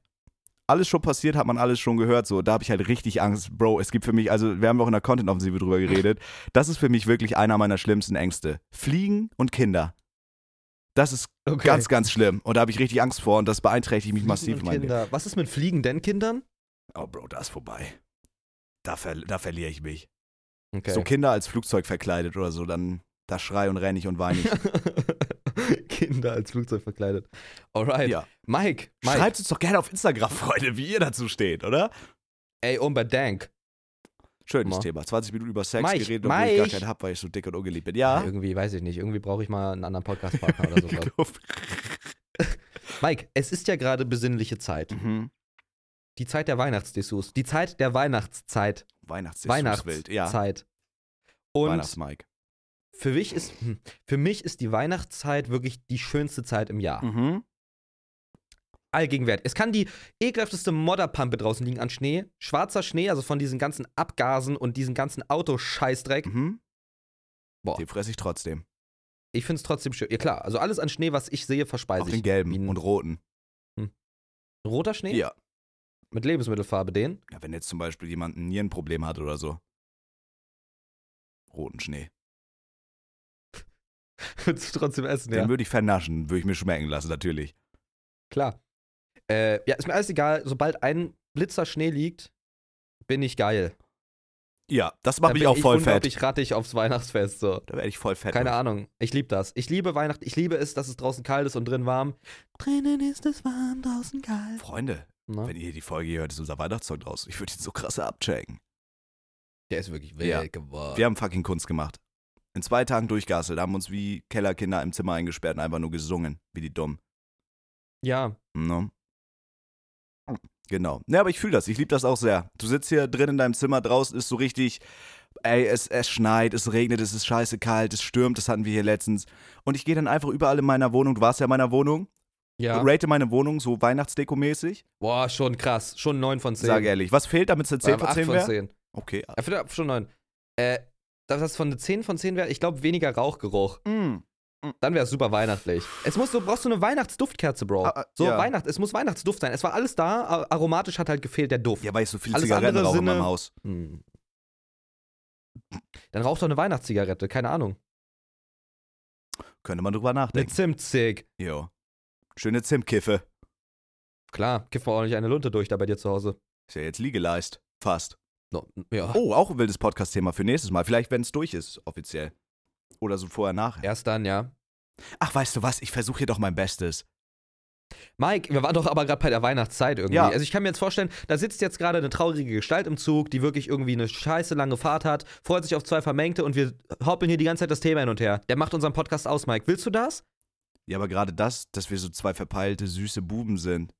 Alles schon passiert, hat man alles schon gehört, so, da habe ich halt richtig Angst. Bro, es gibt für mich, also wir haben auch in der Content-Offensive drüber geredet, das ist für mich wirklich einer meiner schlimmsten Ängste. Fliegen und Kinder. Das ist okay. ganz, ganz schlimm und da habe ich richtig Angst vor und das beeinträchtigt mich Fliegen massiv. Kinder. Was ist mit fliegenden Kindern? Oh, Bro, da ist vorbei. Da, ver da verliere ich mich. Okay. So Kinder als Flugzeug verkleidet oder so, dann da schrei und renn ich und weine ich. Kinder als Flugzeug verkleidet. Alright. ja. Mike, Mike. Schreibt uns doch gerne auf Instagram, Freunde, wie ihr dazu steht, oder? Ey, unbedingt. Schönes Mal. Thema. 20 Minuten über Sex Mike, geredet, obwohl ich gar Mike. keinen hab, weil ich so dick und ungeliebt bin. Ja. Irgendwie, weiß ich nicht. Irgendwie brauche ich mal einen anderen Podcast-Partner oder so. Mike, es ist ja gerade besinnliche Zeit. mhm. Die Zeit der Weihnachtsdessous. Die Zeit der Weihnachtszeit. Weihnachtsdessous wild. Ja. Weihnachtszeit. Und Weihnachtsmike. Für mich, ist, hm, für mich ist die Weihnachtszeit wirklich die schönste Zeit im Jahr. Mhm. Allgegenwärtig. Es kann die ekelhafteste Modderpampe draußen liegen an Schnee. Schwarzer Schnee, also von diesen ganzen Abgasen und diesen ganzen Autoscheißdreck. Mhm. Boah. Den fresse ich trotzdem. Ich finde es trotzdem schön. Ja klar, also alles an Schnee, was ich sehe, verspeise Auch ich. den gelben und roten. Roter Schnee? Ja. Mit Lebensmittelfarbe, den? ja. Wenn jetzt zum Beispiel jemand ein Nierenproblem hat oder so. Roten Schnee. Würdest du trotzdem essen, Den ja? würde ich vernaschen, würde ich mir schmecken lassen, natürlich. Klar. Äh, ja, ist mir alles egal. Sobald ein Blitzer Schnee liegt, bin ich geil. Ja, das Da macht mich bin auch voll ich fett. unglaublich rattig aufs Weihnachtsfest. So. Da werde ich voll fett. Keine Ahnung. Ich liebe das. Ich liebe Weihnachten. Ich liebe es, dass es draußen kalt ist und drin warm. Drinnen ist es warm, draußen kalt. Freunde, Na? wenn ihr hier die Folge hier hört, ist unser Weihnachtszeug draußen. Ich würde ihn so krass abchecken. Der ist wirklich wild Ja. geworden. Wir haben fucking Kunst gemacht. In zwei Tagen durchgasselt, haben uns wie Kellerkinder im Zimmer eingesperrt und einfach nur gesungen, wie die dumm. ja. No? Genau. Ne, aber ich fühle das. Ich liebe das auch sehr. Du sitzt hier drin in deinem Zimmer, draußen ist so richtig, ey, es, es schneit, es regnet, es ist scheiße kalt, es stürmt, das hatten wir hier letztens. Und ich gehe dann einfach überall in meiner Wohnung, du warst ja in meiner Wohnung, Ja. rate meine Wohnung so Weihnachtsdeko-mäßig. Boah, schon krass. Schon 9 von 10. Sag ehrlich, was fehlt, damit es eine 10 Ähm, von 8 10 von wäre? 10. Okay. Ja, schon 9. Äh, dass das von einer 10 von 10 wäre, ich glaube weniger Rauchgeruch. Mm. Dann wäre es super weihnachtlich. Es muss, du brauchst so eine Weihnachtsduftkerze, Bro. Ah, ah, so ja. Weihnacht, es muss Weihnachtsduft sein. Es war alles da, aromatisch hat halt gefehlt der Duft. Ja, weil ich so viele Alles Zigaretten rauche in meinem Haus. Hm. Dann rauch doch eine Weihnachtszigarette, keine Ahnung. Könnte man drüber Eine nachdenken. Zimtzig. Jo. Schöne Zimtkiffe. Klar, kiff mal auch nicht eine Lunte durch da bei dir zu Hause. Ist ja jetzt legalized. Fast. No, ja. Oh, auch ein wildes Podcast-Thema für nächstes Mal. Vielleicht, wenn es durch ist, offiziell. Oder so vorher, nachher. Erst dann, ja. Ach, weißt du was? Ich versuche hier doch mein Bestes. Mike, wir waren doch aber gerade bei der Weihnachtszeit irgendwie. Ja. Also ich kann mir jetzt vorstellen, da sitzt jetzt gerade eine traurige Gestalt im Zug, die wirklich irgendwie eine scheiße lange Fahrt hat, freut sich auf zwei Vermengte und wir hoppeln hier die ganze Zeit das Thema hin und her. Der macht unseren Podcast aus, Mike. Willst du das? Ja, aber gerade das, dass wir so zwei verpeilte, süße Buben sind.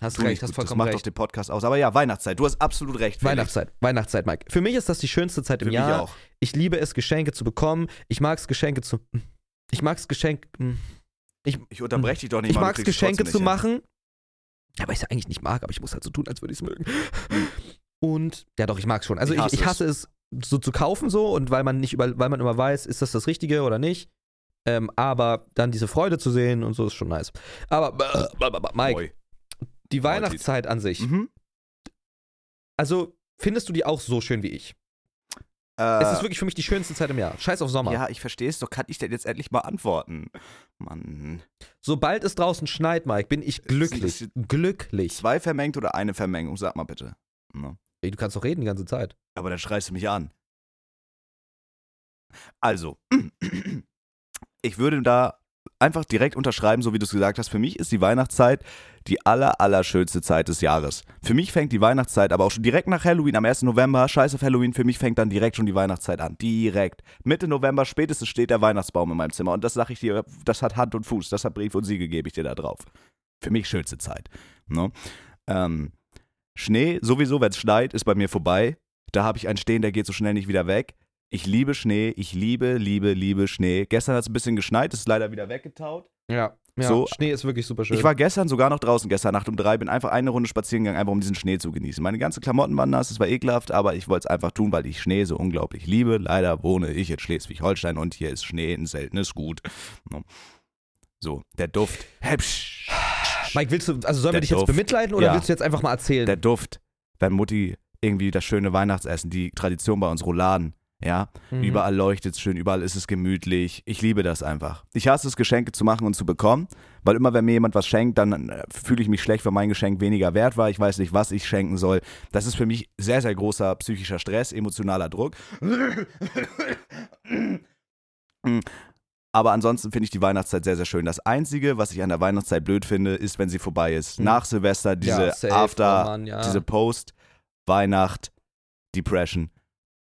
Hast tu recht, hast gut. Das vollkommen macht doch recht. den Podcast aus. Aber ja, Weihnachtszeit. Du hast absolut recht. Weihnachtszeit, Weihnachtszeit, Mike. Für mich ist das die schönste Zeit Für im mich Jahr. auch. Ich liebe es, Geschenke zu bekommen. Ich mag es, Geschenke zu. Ich mag es, Geschenke. Ich unterbreche dich doch nicht Ich du mag es, Geschenke zu hin. machen. Ja, weil ich es eigentlich nicht mag, aber ich muss halt so tun, als würde ich es mögen. Und ja, doch, ich mag es schon. Also Ich ich, hasse ich hasse es so zu kaufen so und weil man nicht über, weil man immer weiß, ist das das Richtige oder nicht. Ähm, aber dann diese Freude zu sehen und so ist schon nice. Aber Mike, Moi. Die Weihnachtszeit an sich. Mhm. Also findest du die auch so schön wie ich? Äh, Es ist wirklich für mich die schönste Zeit im Jahr. Scheiß auf Sommer. ja, ich verstehe es, doch kann ich denn jetzt endlich mal antworten? Mann. Sobald es draußen schneit, Mike, bin ich glücklich. Glücklich. Zwei vermengt oder eine Vermengung? Sag mal bitte. Ne? Ey, Du kannst doch reden die ganze Zeit. Aber dann schreist du mich an. Also, ich würde da einfach direkt unterschreiben, so wie du es gesagt hast. Für mich ist die Weihnachtszeit die aller, aller schönste Zeit des Jahres. Für mich fängt die Weihnachtszeit aber auch schon direkt nach Halloween, am 1. November, scheiß auf Halloween, für mich fängt dann direkt schon die Weihnachtszeit an. Direkt. Mitte November spätestens steht der Weihnachtsbaum in meinem Zimmer. Und das sage ich dir, das hat Hand und Fuß, das hat Brief und Siegel, gebe ich dir da drauf. Für mich schönste Zeit. Ne? Ähm, Schnee, sowieso, wenn es schneit, ist bei mir vorbei. Da habe ich einen stehen, der geht so schnell nicht wieder weg. Ich liebe Schnee, ich liebe, liebe, liebe Schnee. Gestern hat es ein bisschen geschneit, ist leider wieder weggetaut. Ja. ja. So, Schnee ist wirklich super schön. Ich war gestern sogar noch draußen, gestern Nacht um drei, bin einfach eine Runde spazieren gegangen, einfach um diesen Schnee zu genießen. Meine ganzen Klamotten waren nass, es war ekelhaft, aber ich wollte es einfach tun, weil ich Schnee so unglaublich liebe. Leider wohne ich in Schleswig-Holstein und hier ist Schnee ein seltenes Gut. No. So, der Duft. Häpsch. Mike, willst du, also sollen Der wir dich jetzt Duft. bemitleiden oder Ja. willst du jetzt einfach mal erzählen? Der Duft, wenn Mutti irgendwie das schöne Weihnachtsessen, die Tradition bei uns Rouladen, ja, Mhm. überall leuchtet es schön, überall ist es gemütlich. Ich liebe das einfach. Ich hasse es, Geschenke zu machen und zu bekommen, weil immer, wenn mir jemand was schenkt, dann äh, fühle ich mich schlecht, weil mein Geschenk weniger wert war. Ich weiß nicht, was ich schenken soll. Das ist für mich sehr, sehr großer psychischer Stress, emotionaler Druck. Aber ansonsten finde ich die Weihnachtszeit sehr, sehr schön. Das Einzige, was ich an der Weihnachtszeit blöd finde, ist, wenn sie vorbei ist. Hm. Nach Silvester diese ja, safe, After, oh Mann, ja. diese Post-Weihnacht-Depression.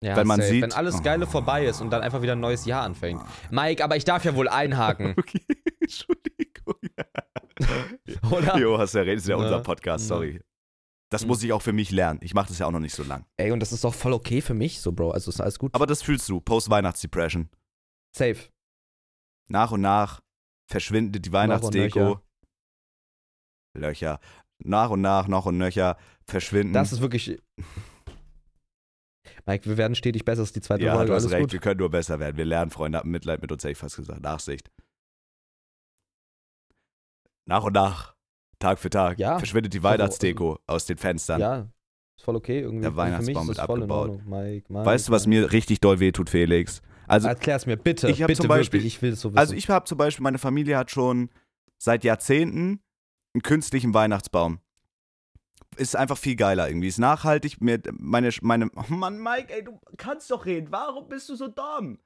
Ja, wenn man safe. sieht- Wenn alles Geile Oh. vorbei ist und dann einfach wieder ein neues Jahr anfängt. Mike, aber ich darf ja wohl einhaken, Okay, Entschuldigung. oder? Jo, hast ja recht, ist ja Ne? unser Podcast, sorry. Das Hm. muss ich auch für mich lernen. Ich mache das ja auch noch nicht so lang. Ey, und das ist doch voll okay für mich, so, Bro. Also ist alles gut. Aber das fühlst du, Post-Weihnachts-Depression. safe. Nach und nach verschwindet die Weihnachtsdeko. Löcher. Nach und nach, noch und nöcher verschwinden. Das ist wirklich. Mike, wir werden stetig besser, ist die zweite ja, Folge. du hast recht, gut. wir können nur besser werden. Wir lernen, Freunde, habt Mitleid mit uns, hätte ich fast gesagt. Nachsicht. Nach und nach, Tag für Tag, Ja. verschwindet die Also- Weihnachtsdeko aus den Fenstern. Ja, ist voll okay. Irgendwie. Der Weihnachtsbaum wird abgebaut. Mike, Mike, Weißt du, was Mike. mir richtig doll wehtut, Felix? Also, Erklär's mir, bitte. Ich bitte zum Beispiel- wirklich, ich will es so wissen. also ich habe zum Beispiel, meine Familie hat schon seit Jahrzehnten einen künstlichen Weihnachtsbaum. Ist einfach viel geiler irgendwie. Ist nachhaltig. Mir, meine, meine, oh Mann, Mike, ey, du kannst doch reden. Warum bist du so dumm?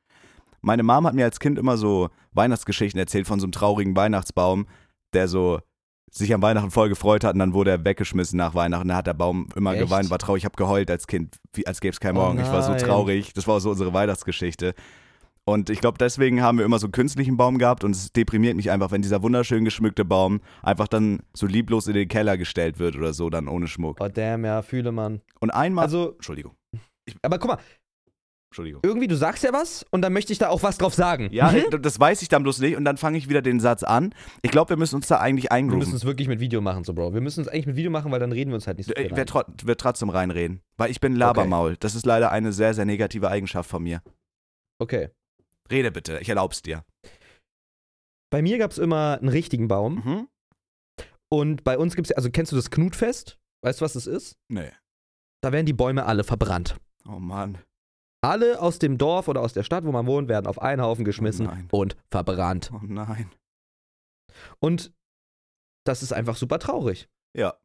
Meine Mom hat mir als Kind immer so Weihnachtsgeschichten erzählt von so einem traurigen Weihnachtsbaum, der so sich an Weihnachten voll gefreut hat und dann wurde er weggeschmissen nach Weihnachten. Da hat der Baum immer Echt? geweint, war traurig. Ich habe geheult als Kind, wie, als gäbe es keinen Oh Morgen. ich war so traurig. Das war so unsere Weihnachtsgeschichte. Und ich glaube, deswegen haben wir immer so einen künstlichen Baum gehabt und es deprimiert mich einfach, wenn dieser wunderschön geschmückte Baum einfach dann so lieblos in den Keller gestellt wird oder so, dann ohne Schmuck. oh, damn, ja, fühle man. Und einmal. Also, Entschuldigung, aber guck mal, Entschuldigung. irgendwie, du sagst ja was und dann möchte ich da auch was drauf sagen. Ja, Mhm. das weiß ich dann bloß nicht und dann fange ich wieder den Satz an. Ich glaube, wir müssen uns da eigentlich Wir eingrooven. müssen es wirklich mit Video machen, so, Bro. Wir müssen es eigentlich mit Video machen, weil dann reden wir uns halt nicht so viel Ich werde tro werd trotzdem reinreden, weil ich bin Labermaul. Das ist leider eine sehr, sehr negative Eigenschaft von mir. Okay. Rede bitte, ich erlaub's dir. Bei mir gab es immer einen richtigen Baum Mhm. und bei uns gibt es, also kennst du das Knutfest? Weißt du, was das ist? Nee. Da werden die Bäume alle verbrannt. Oh Mann. Alle aus dem Dorf oder aus der Stadt, wo man wohnt, werden auf einen Haufen geschmissen Oh und verbrannt. Oh nein. Und das ist einfach super traurig. Ja.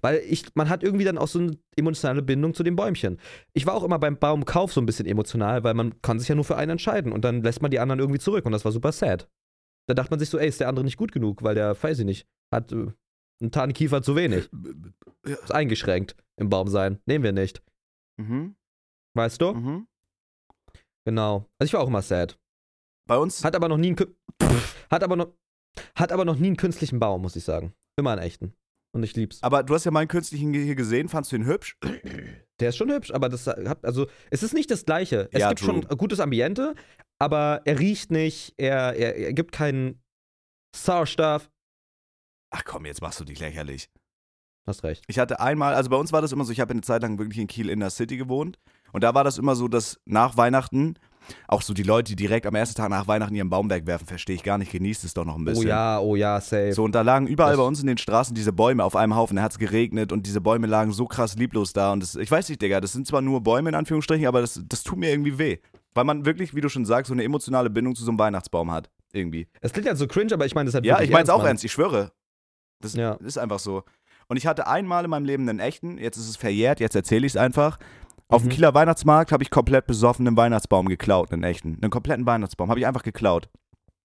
Weil ich, man hat irgendwie dann auch so eine emotionale Bindung zu den Bäumchen. Ich war auch immer beim Baumkauf so ein bisschen emotional, weil man kann sich ja nur für einen entscheiden und dann lässt man die anderen irgendwie zurück und das war super sad. Da dachte man sich so, ey, ist der andere nicht gut genug, weil der, weiß ich nicht, hat äh, einen Tarnkiefer zu wenig. Ist eingeschränkt im Baum sein. Nehmen wir nicht. Mhm. Weißt du? Mhm. Genau. Also ich war auch immer sad. Bei uns. Hat aber noch nie einen, hat aber noch, hat aber noch nie einen künstlichen Baum, muss ich sagen. Immer einen echten. Und ich lieb's. Aber du hast ja meinen künstlichen hier gesehen, fandst du ihn hübsch? Der ist schon hübsch, aber das hat, also, es ist nicht das Gleiche. Es Ja, gibt true. schon ein gutes Ambiente, aber er riecht nicht, er, er, er gibt keinen Sauerstoff. Ach komm, jetzt machst du dich lächerlich. Hast recht. Ich hatte einmal, also bei uns war das immer so, ich habe eine Zeit lang wirklich in Kiel in der City gewohnt. Und da war das immer so, dass nach Weihnachten auch so die Leute, die direkt am ersten Tag nach Weihnachten ihren Baum wegwerfen, verstehe ich gar nicht, genießt es doch noch ein bisschen. Oh ja, oh ja, safe. So, und da lagen überall Das- bei uns in den Straßen diese Bäume auf einem Haufen. Da hat es geregnet und diese Bäume lagen so krass lieblos da. Und das, ich weiß nicht, Digga, das sind zwar nur Bäume in Anführungsstrichen, aber das, das tut mir irgendwie weh. Weil man wirklich, wie du schon sagst, so eine emotionale Bindung zu so einem Weihnachtsbaum hat. Irgendwie. Es klingt halt so cringe, aber ich meine das halt Ja, ich meine es auch Mann. ernst, ich schwöre. Das Ja. ist einfach so. Und ich hatte einmal in meinem Leben einen echten, jetzt ist es verjährt, jetzt erzähle ich es einfach. Auf dem Mhm. Kieler Weihnachtsmarkt habe ich komplett besoffen einen Weihnachtsbaum geklaut, einen echten. Einen kompletten Weihnachtsbaum habe ich einfach geklaut.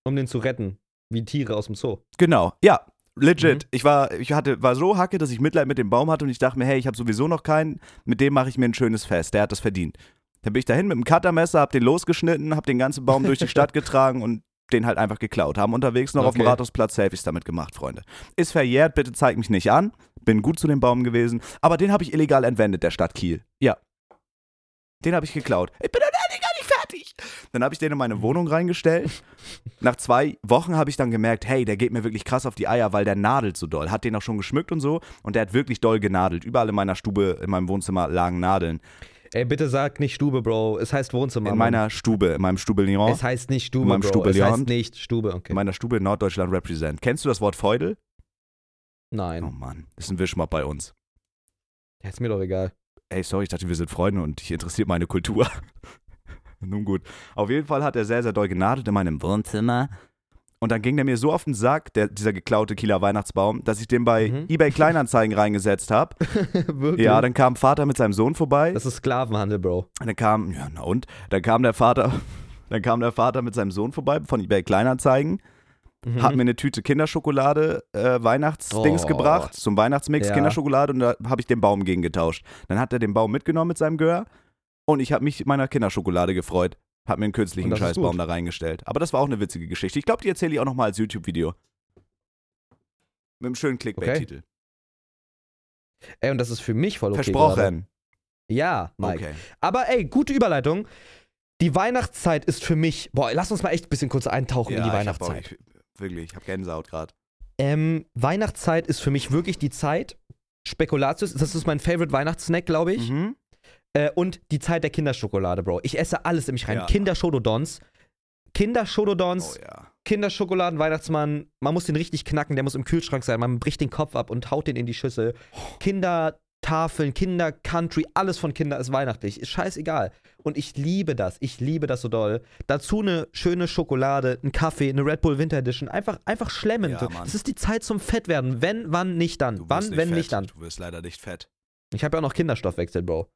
Um den zu retten. Wie Tiere aus dem Zoo. Genau, ja, legit. Mhm. Ich war, ich hatte, war so hacke, dass ich Mitleid mit dem Baum hatte und ich dachte mir, hey, ich habe sowieso noch keinen, mit dem mache ich mir ein schönes Fest. Der hat das verdient. Dann bin ich dahin mit dem Cuttermesser, hab den losgeschnitten, hab den ganzen Baum durch die Stadt getragen und den halt einfach geklaut. Haben unterwegs noch auf dem Okay. Rathausplatz Selfies damit gemacht, Freunde. Ist verjährt, bitte zeig mich nicht an. Bin gut zu dem Baum gewesen, aber den habe ich illegal entwendet, der Stadt Kiel. Ja. Den habe ich geklaut. Ich bin doch gar nicht fertig. Dann habe ich den in meine Wohnung reingestellt. Nach zwei Wochen habe ich dann gemerkt, hey, der geht mir wirklich krass auf die Eier, weil der nadelt so doll. Hat den auch schon geschmückt und so. Und der hat wirklich doll genadelt. Überall in meiner Stube, in meinem Wohnzimmer lagen Nadeln. Ey, bitte sag nicht Stube, Bro. Es heißt Wohnzimmer. In Mann. meiner Stube, in meinem Stubelion. Es heißt nicht Stube, In meinem Bro. Stube es heißt nicht Stube, okay. In meiner Stube in Norddeutschland represent. Kennst du das Wort Feudel? Nein. Oh Mann, ist ein Wischmopp bei uns. Ja, ist mir doch egal. Ey, sorry, ich dachte, wir sind Freunde und dich interessiert meine Kultur. Nun gut. Auf jeden Fall hat er sehr, sehr doll genadelt in meinem Wohnzimmer. Und dann ging der mir so auf den Sack, der, dieser geklaute Kieler Weihnachtsbaum, dass ich den bei Mhm. eBay Kleinanzeigen reingesetzt habe. Ja, dann kam Vater mit seinem Sohn vorbei. das ist Sklavenhandel, Bro. Und dann kam, ja, na und? Dann kam der Vater, dann kam der Vater mit seinem Sohn vorbei von eBay Kleinanzeigen, Mhm. hat mir eine Tüte Kinderschokolade, äh, Weihnachtsdings Oh. gebracht, zum Weihnachtsmix Ja. Kinderschokolade und da habe ich den Baum gegen getauscht. Dann hat er den Baum mitgenommen mit seinem Gehör und ich habe mich meiner Kinderschokolade gefreut. Hab mir einen künstlichen Scheißbaum da reingestellt. Aber das war auch eine witzige Geschichte. Ich glaube, die erzähle ich auch nochmal als YouTube-Video. Mit einem schönen Clickbait-Titel. Ey, und das ist für mich voll okay. Gerade. Versprochen. Ja, Mike. Okay. Aber ey, gute Überleitung. Die Weihnachtszeit ist für mich. Boah, lass uns mal echt ein bisschen kurz eintauchen in die Weihnachtszeit. Wirklich, ich habe Gänsehaut gerade. Ähm, Weihnachtszeit ist für mich wirklich die Zeit. Spekulatius, das ist mein Favorite Weihnachtssnack, glaube ich. Mhm. Äh, und die Zeit der Kinderschokolade, Bro. Ich esse alles in mich rein. Ja. Kinderschododons. Kinderschododons, Oh ja. Kinderschokoladen, Weihnachtsmann. Man muss den richtig knacken, der muss im Kühlschrank sein. Man bricht den Kopf ab und haut den in die Schüssel. Kindertafeln, Kinder-Country, alles von Kinder ist weihnachtlich. Ist scheißegal. Und ich liebe das. Ich liebe das so doll. Dazu eine schöne Schokolade, ein Kaffee, eine Red Bull Winter Edition. Einfach, einfach schlemmen. Ja, das ist die Zeit zum Fettwerden. Wenn, wann, nicht dann. Wann, wenn, fett. nicht dann. Du wirst leider nicht fett. Ich habe ja auch noch Kinderstoffwechsel, Bro.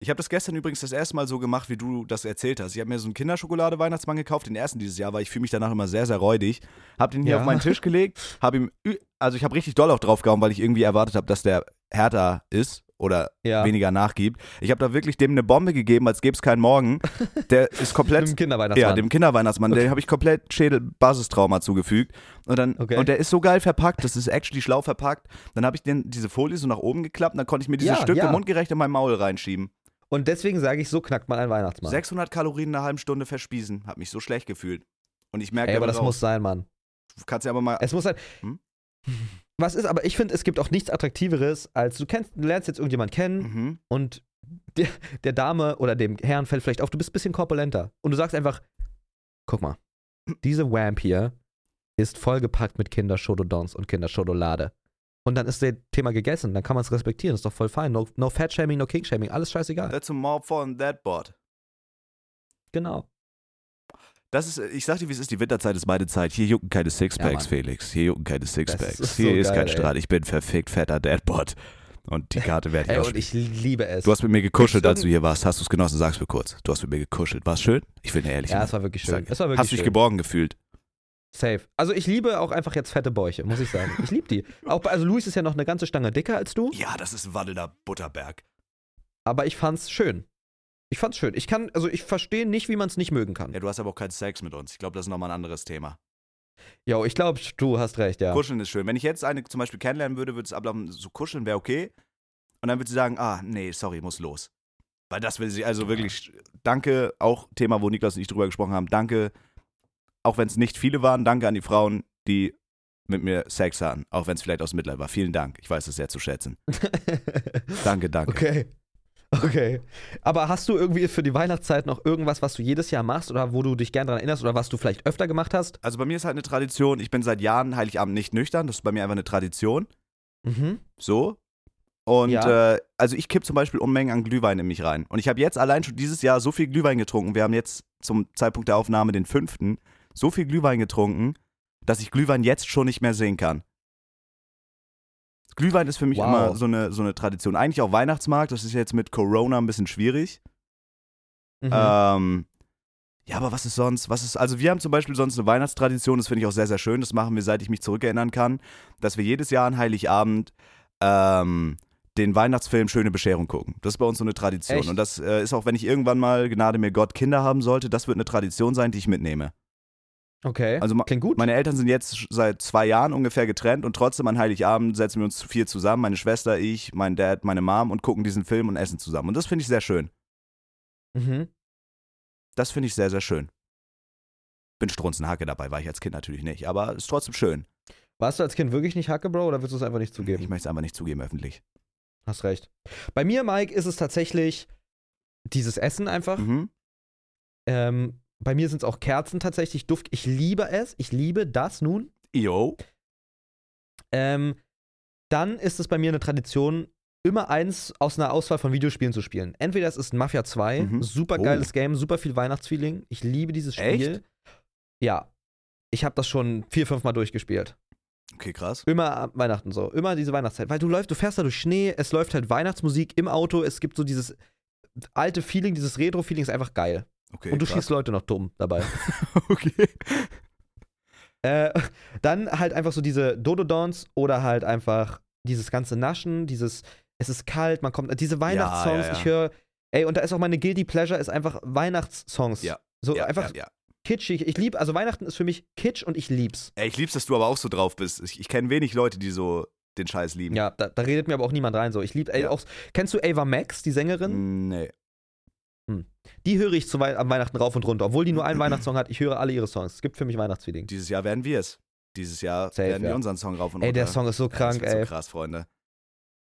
Ich habe das gestern übrigens das erste Mal so gemacht, wie du das erzählt hast. Ich habe mir so einen Kinderschokolade-Weihnachtsmann gekauft, den ersten dieses Jahr, weil ich fühle mich danach immer sehr, sehr räudig. Hab den hier Ja. auf meinen Tisch gelegt, habe ihm, also ich habe richtig doll auch drauf gehauen, weil ich irgendwie erwartet habe, dass der härter ist oder Ja. weniger nachgibt. Ich habe da wirklich dem eine Bombe gegeben, als gäbe es keinen Morgen. Der ist komplett dem Kinderweihnachtsmann. ja, dem Kinderweihnachtsmann, der habe ich komplett Schädel-Basistrauma zugefügt. Und dann, Okay. und der ist so geil verpackt, das ist actually schlau verpackt. Dann habe ich den, diese Folie so nach oben geklappt und dann konnte ich mir dieses Ja, Stück ja. mundgerecht in mein Maul reinschieben. Und deswegen sage ich, so knackt man einen Weihnachtsmann. 600 Kalorien in einer halben Stunde verspießen, hab mich so schlecht gefühlt. Und ich merke, Ey, aber das muss sein, Mann. Du kannst ja aber mal. Es muss sein. Hm? Was ist, aber ich finde, es gibt auch nichts Attraktiveres, als du kennst, du lernst jetzt irgendjemand kennen Mhm. und der, der Dame oder dem Herrn fällt vielleicht auf, du bist ein bisschen korpulenter. Und du sagst einfach, guck mal, diese Wamp hier ist vollgepackt mit Kinderschododons und Kinderschokolade. Und dann ist das Thema gegessen, dann kann man es respektieren, ist doch voll fein. No, no Fat-Shaming, no King-Shaming, alles scheißegal. That's a mob on that board. Genau. Das ist, ich sag dir, wie es ist, die Winterzeit ist meine Zeit. Hier jucken keine Ja, Sixpacks, Mann. Felix. Hier jucken keine Sixpacks. ist Hier so ist geil, kein. Streit. Ich bin verfickt fetter Deadbot. Und die Karte werde ich Ey, auch und ich liebe es. Du hast mit mir gekuschelt, als du hier warst. Hast du es genossen? Sag's mir kurz. Du hast mit mir gekuschelt. War's schön? Ich will dir ehrlich ja, es war wirklich Sag schön. mir. Es war wirklich Hast du dich geborgen gefühlt? Safe. Also ich liebe auch einfach jetzt fette Bäuche, muss ich sagen. Ich liebe die. Auch bei, also Luis ist ja noch eine ganze Stange dicker als du, Ja, das ist ein wandelnder Butterberg. aber ich fand's schön. Ich fand's schön. Ich kann, also ich verstehe nicht, wie man es nicht mögen kann. Ja, du hast aber auch keinen Sex mit uns. Ich glaube, das ist nochmal ein anderes Thema. Jo, ich glaube, du hast recht, ja. Kuscheln ist schön. Wenn ich jetzt eine zum Beispiel kennenlernen würde, würde es ablaufen, so kuscheln wäre okay. Und dann würde sie sagen, ah, nee, sorry, muss los. Weil das will sie, also wirklich, danke, auch Thema, wo Niklas und ich drüber gesprochen haben, danke, auch wenn es nicht viele waren, danke an die Frauen, die mit mir Sex hatten, auch wenn es vielleicht aus Mitleid war. Vielen Dank. Ich weiß es sehr zu schätzen. danke, danke. Okay. Okay. Aber hast du irgendwie für die Weihnachtszeit noch irgendwas, was du jedes Jahr machst oder wo du dich gern daran erinnerst oder was du vielleicht öfter gemacht hast? Also bei mir ist halt eine Tradition, ich bin seit Jahren Heiligabend nicht nüchtern, das ist bei mir einfach eine Tradition. Mhm. So. Und Ja. äh, also ich kipp zum Beispiel Unmengen an Glühwein in mich rein. Und ich habe jetzt allein schon dieses Jahr so viel Glühwein getrunken. Wir haben jetzt zum Zeitpunkt der Aufnahme den fünften, so viel Glühwein getrunken, dass ich Glühwein jetzt schon nicht mehr sehen kann. Glühwein ist für mich Wow. immer so eine, so eine Tradition. Eigentlich auch Weihnachtsmarkt, das ist jetzt mit Corona ein bisschen schwierig. Mhm. Ähm, ja, aber was ist sonst? Was ist, also wir haben zum Beispiel sonst eine Weihnachtstradition, das finde ich auch sehr, sehr schön. Das machen wir, seit ich mich zurückerinnern kann, dass wir jedes Jahr an Heiligabend ähm, den Weihnachtsfilm Schöne Bescherung gucken. Das ist bei uns so eine Tradition. Echt? Und das äh, ist auch, wenn ich irgendwann mal, Gnade mir Gott, Kinder haben sollte, das wird eine Tradition sein, die ich mitnehme. Okay. also Klingt gut. Meine Eltern sind jetzt seit zwei Jahren ungefähr getrennt und trotzdem an Heiligabend setzen wir uns zu vier zusammen, meine Schwester, ich, mein Dad, meine Mom und gucken diesen Film und essen zusammen. Und das finde ich sehr schön. mhm. Das finde ich sehr, sehr schön. Bin Strunzenhacke dabei, war ich als Kind natürlich nicht, aber ist trotzdem schön. Warst du als Kind wirklich nicht Hacke, Bro, oder willst du es einfach nicht zugeben? Ich möchte es einfach nicht zugeben öffentlich. Hast recht. Bei mir, Mike, ist es tatsächlich dieses Essen einfach. Mhm. Ähm, bei mir sind es auch Kerzen tatsächlich, Duft. Ich liebe es. Ich liebe das nun. Yo. Ähm, dann ist es bei mir eine Tradition, immer eins aus einer Auswahl von Videospielen zu spielen. Entweder es ist Mafia 2, Mhm. super geiles Game, super viel Weihnachtsfeeling. Ich liebe dieses Spiel. Ja. Ich habe das schon vier, fünf Mal durchgespielt. Okay, krass. Immer Weihnachten so. Immer diese Weihnachtszeit. Weil du läufst, du fährst da durch Schnee, es läuft halt Weihnachtsmusik im Auto, es gibt so dieses alte Feeling, dieses Retro-Feeling ist einfach geil. Okay, Und du krass. schießt Leute noch dumm dabei. Okay. Äh, dann halt einfach so diese Dodo-Dons oder halt einfach dieses ganze Naschen, dieses, es ist kalt, man kommt, diese Weihnachtssongs, ja, ja. ich höre, ey, und da ist auch meine Guilty Pleasure, ist einfach Weihnachtssongs. Ja, So ja, einfach ja, ja. kitschig. Ich liebe, also Weihnachten ist für mich kitsch und ich lieb's. Ey, ich lieb's, dass du aber auch so drauf bist. Ich, ich kenne wenig Leute, die so den Scheiß lieben. Ja, da, da redet mir aber auch niemand rein so. Ich liebe, ey, Ja. auch, kennst du Ava Max, die Sängerin? Nee. Die höre ich zu Wei am Weihnachten rauf und runter. Obwohl die nur einen Weihnachtssong hat, ich höre alle ihre Songs. Es gibt für mich Weihnachtsfeeling. Dieses Jahr werden wir es. Dieses Jahr Safe, werden wir ja. unseren Song rauf und Ey, der runter. Song ist so Ja, krank, das wird ey. so krass, Freunde.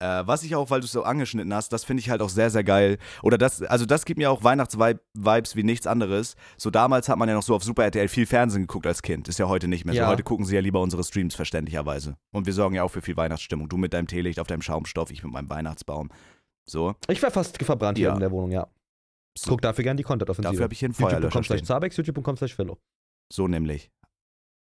Äh, was ich auch, weil du es so angeschnitten hast, das finde ich halt auch sehr, sehr geil. Oder das, also das gibt mir auch Weihnachtsvibes wie nichts anderes. So damals hat man ja noch so auf Super RTL viel Fernsehen geguckt als Kind. Ist ja heute nicht mehr Ja. so. Heute gucken sie ja lieber unsere Streams verständlicherweise. Und wir sorgen ja auch für viel Weihnachtsstimmung. Du mit deinem Teelicht auf deinem Schaumstoff, ich mit meinem Weihnachtsbaum. So. Ich wäre fast verbrannt hier Ja. in der Wohnung, ja. So. Guck dafür gerne die Content-Offensive. Dafür habe ich hier einen Feuerlöscher stehen. Zabex, youtube.com slash. So nämlich.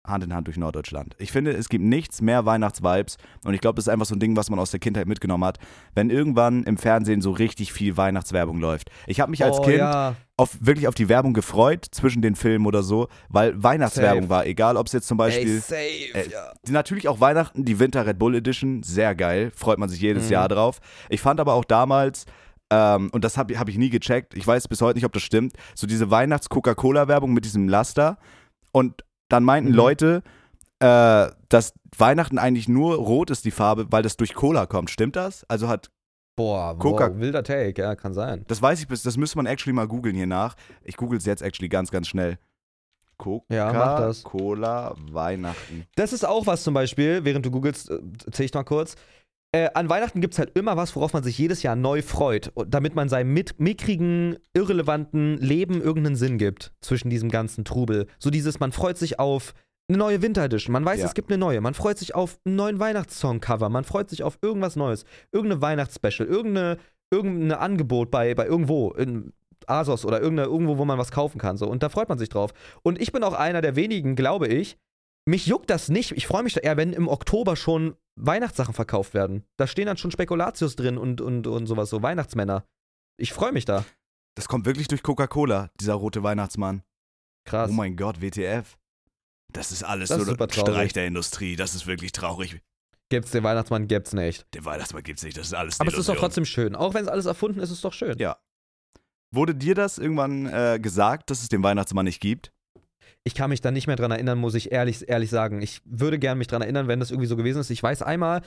Hand in Hand durch Norddeutschland. Ich finde, es gibt nichts mehr Weihnachtsvibes und ich glaube, das ist einfach so ein Ding, was man aus der Kindheit mitgenommen hat, wenn irgendwann im Fernsehen so richtig viel Weihnachtswerbung läuft. Ich habe mich als oh, Kind ja. auf, wirklich auf die Werbung gefreut zwischen den Filmen oder so, weil Weihnachtswerbung Safe. war, egal ob es jetzt zum Beispiel Ey, safe, äh, ja. Natürlich auch Weihnachten, die Winter Red Bull Edition, sehr geil, freut man sich jedes Mhm. Jahr drauf. Ich fand aber auch damals, ähm, und das habe hab ich nie gecheckt, ich weiß bis heute nicht, ob das stimmt, so diese Weihnachts-Coca-Cola-Werbung mit diesem Laster. Und dann meinten Mhm. Leute, äh, dass Weihnachten eigentlich nur rot ist, die Farbe, weil das durch Cola kommt. Stimmt das? Also hat, Boah, Coca- wow, wilder Take, ja, kann sein. das weiß ich bis, das müsste man actually mal googeln hier nach. Ich google es jetzt actually ganz, ganz schnell. Ja. Coca-Cola Weihnachten. Das ist auch was zum Beispiel, während du googelst, äh, erzähl ich mal kurz. Äh, an Weihnachten gibt es halt immer was, worauf man sich jedes Jahr neu freut, damit man seinem mit mickrigen, irrelevanten Leben irgendeinen Sinn gibt zwischen diesem ganzen Trubel. So dieses, man freut sich auf eine neue Winter Edition, man weiß, Ja. es gibt eine neue, man freut sich auf einen neuen Weihnachtssong-Cover, man freut sich auf irgendwas Neues, irgendeine Weihnachtsspecial, irgendeine, irgendein Angebot bei, bei irgendwo, in Asos oder irgendeine, irgendwo, wo man was kaufen kann. So. Und da freut man sich drauf. Und ich bin auch einer der wenigen, glaube ich, mich juckt das nicht. Ich freue mich da eher, wenn im Oktober schon Weihnachtssachen verkauft werden. Da stehen dann schon Spekulatius drin und, und, und sowas, so Weihnachtsmänner. Ich freue mich da. Das kommt wirklich durch Coca-Cola, dieser rote Weihnachtsmann. Krass. Oh mein Gott, WTF. Das ist alles Das so ein. Streich der Industrie. Das ist wirklich traurig. Gibt's den Weihnachtsmann, gibt's nicht. Den Weihnachtsmann gibt's nicht. Das ist alles Aber es ist doch trotzdem schön. Auch wenn es alles erfunden ist, ist es doch schön. Ja. Wurde dir das irgendwann äh, gesagt, dass es den Weihnachtsmann nicht gibt? Ich kann mich da nicht mehr dran erinnern, muss ich ehrlich, ehrlich sagen. Ich würde gern mich dran erinnern, wenn das irgendwie so gewesen ist. Ich weiß, einmal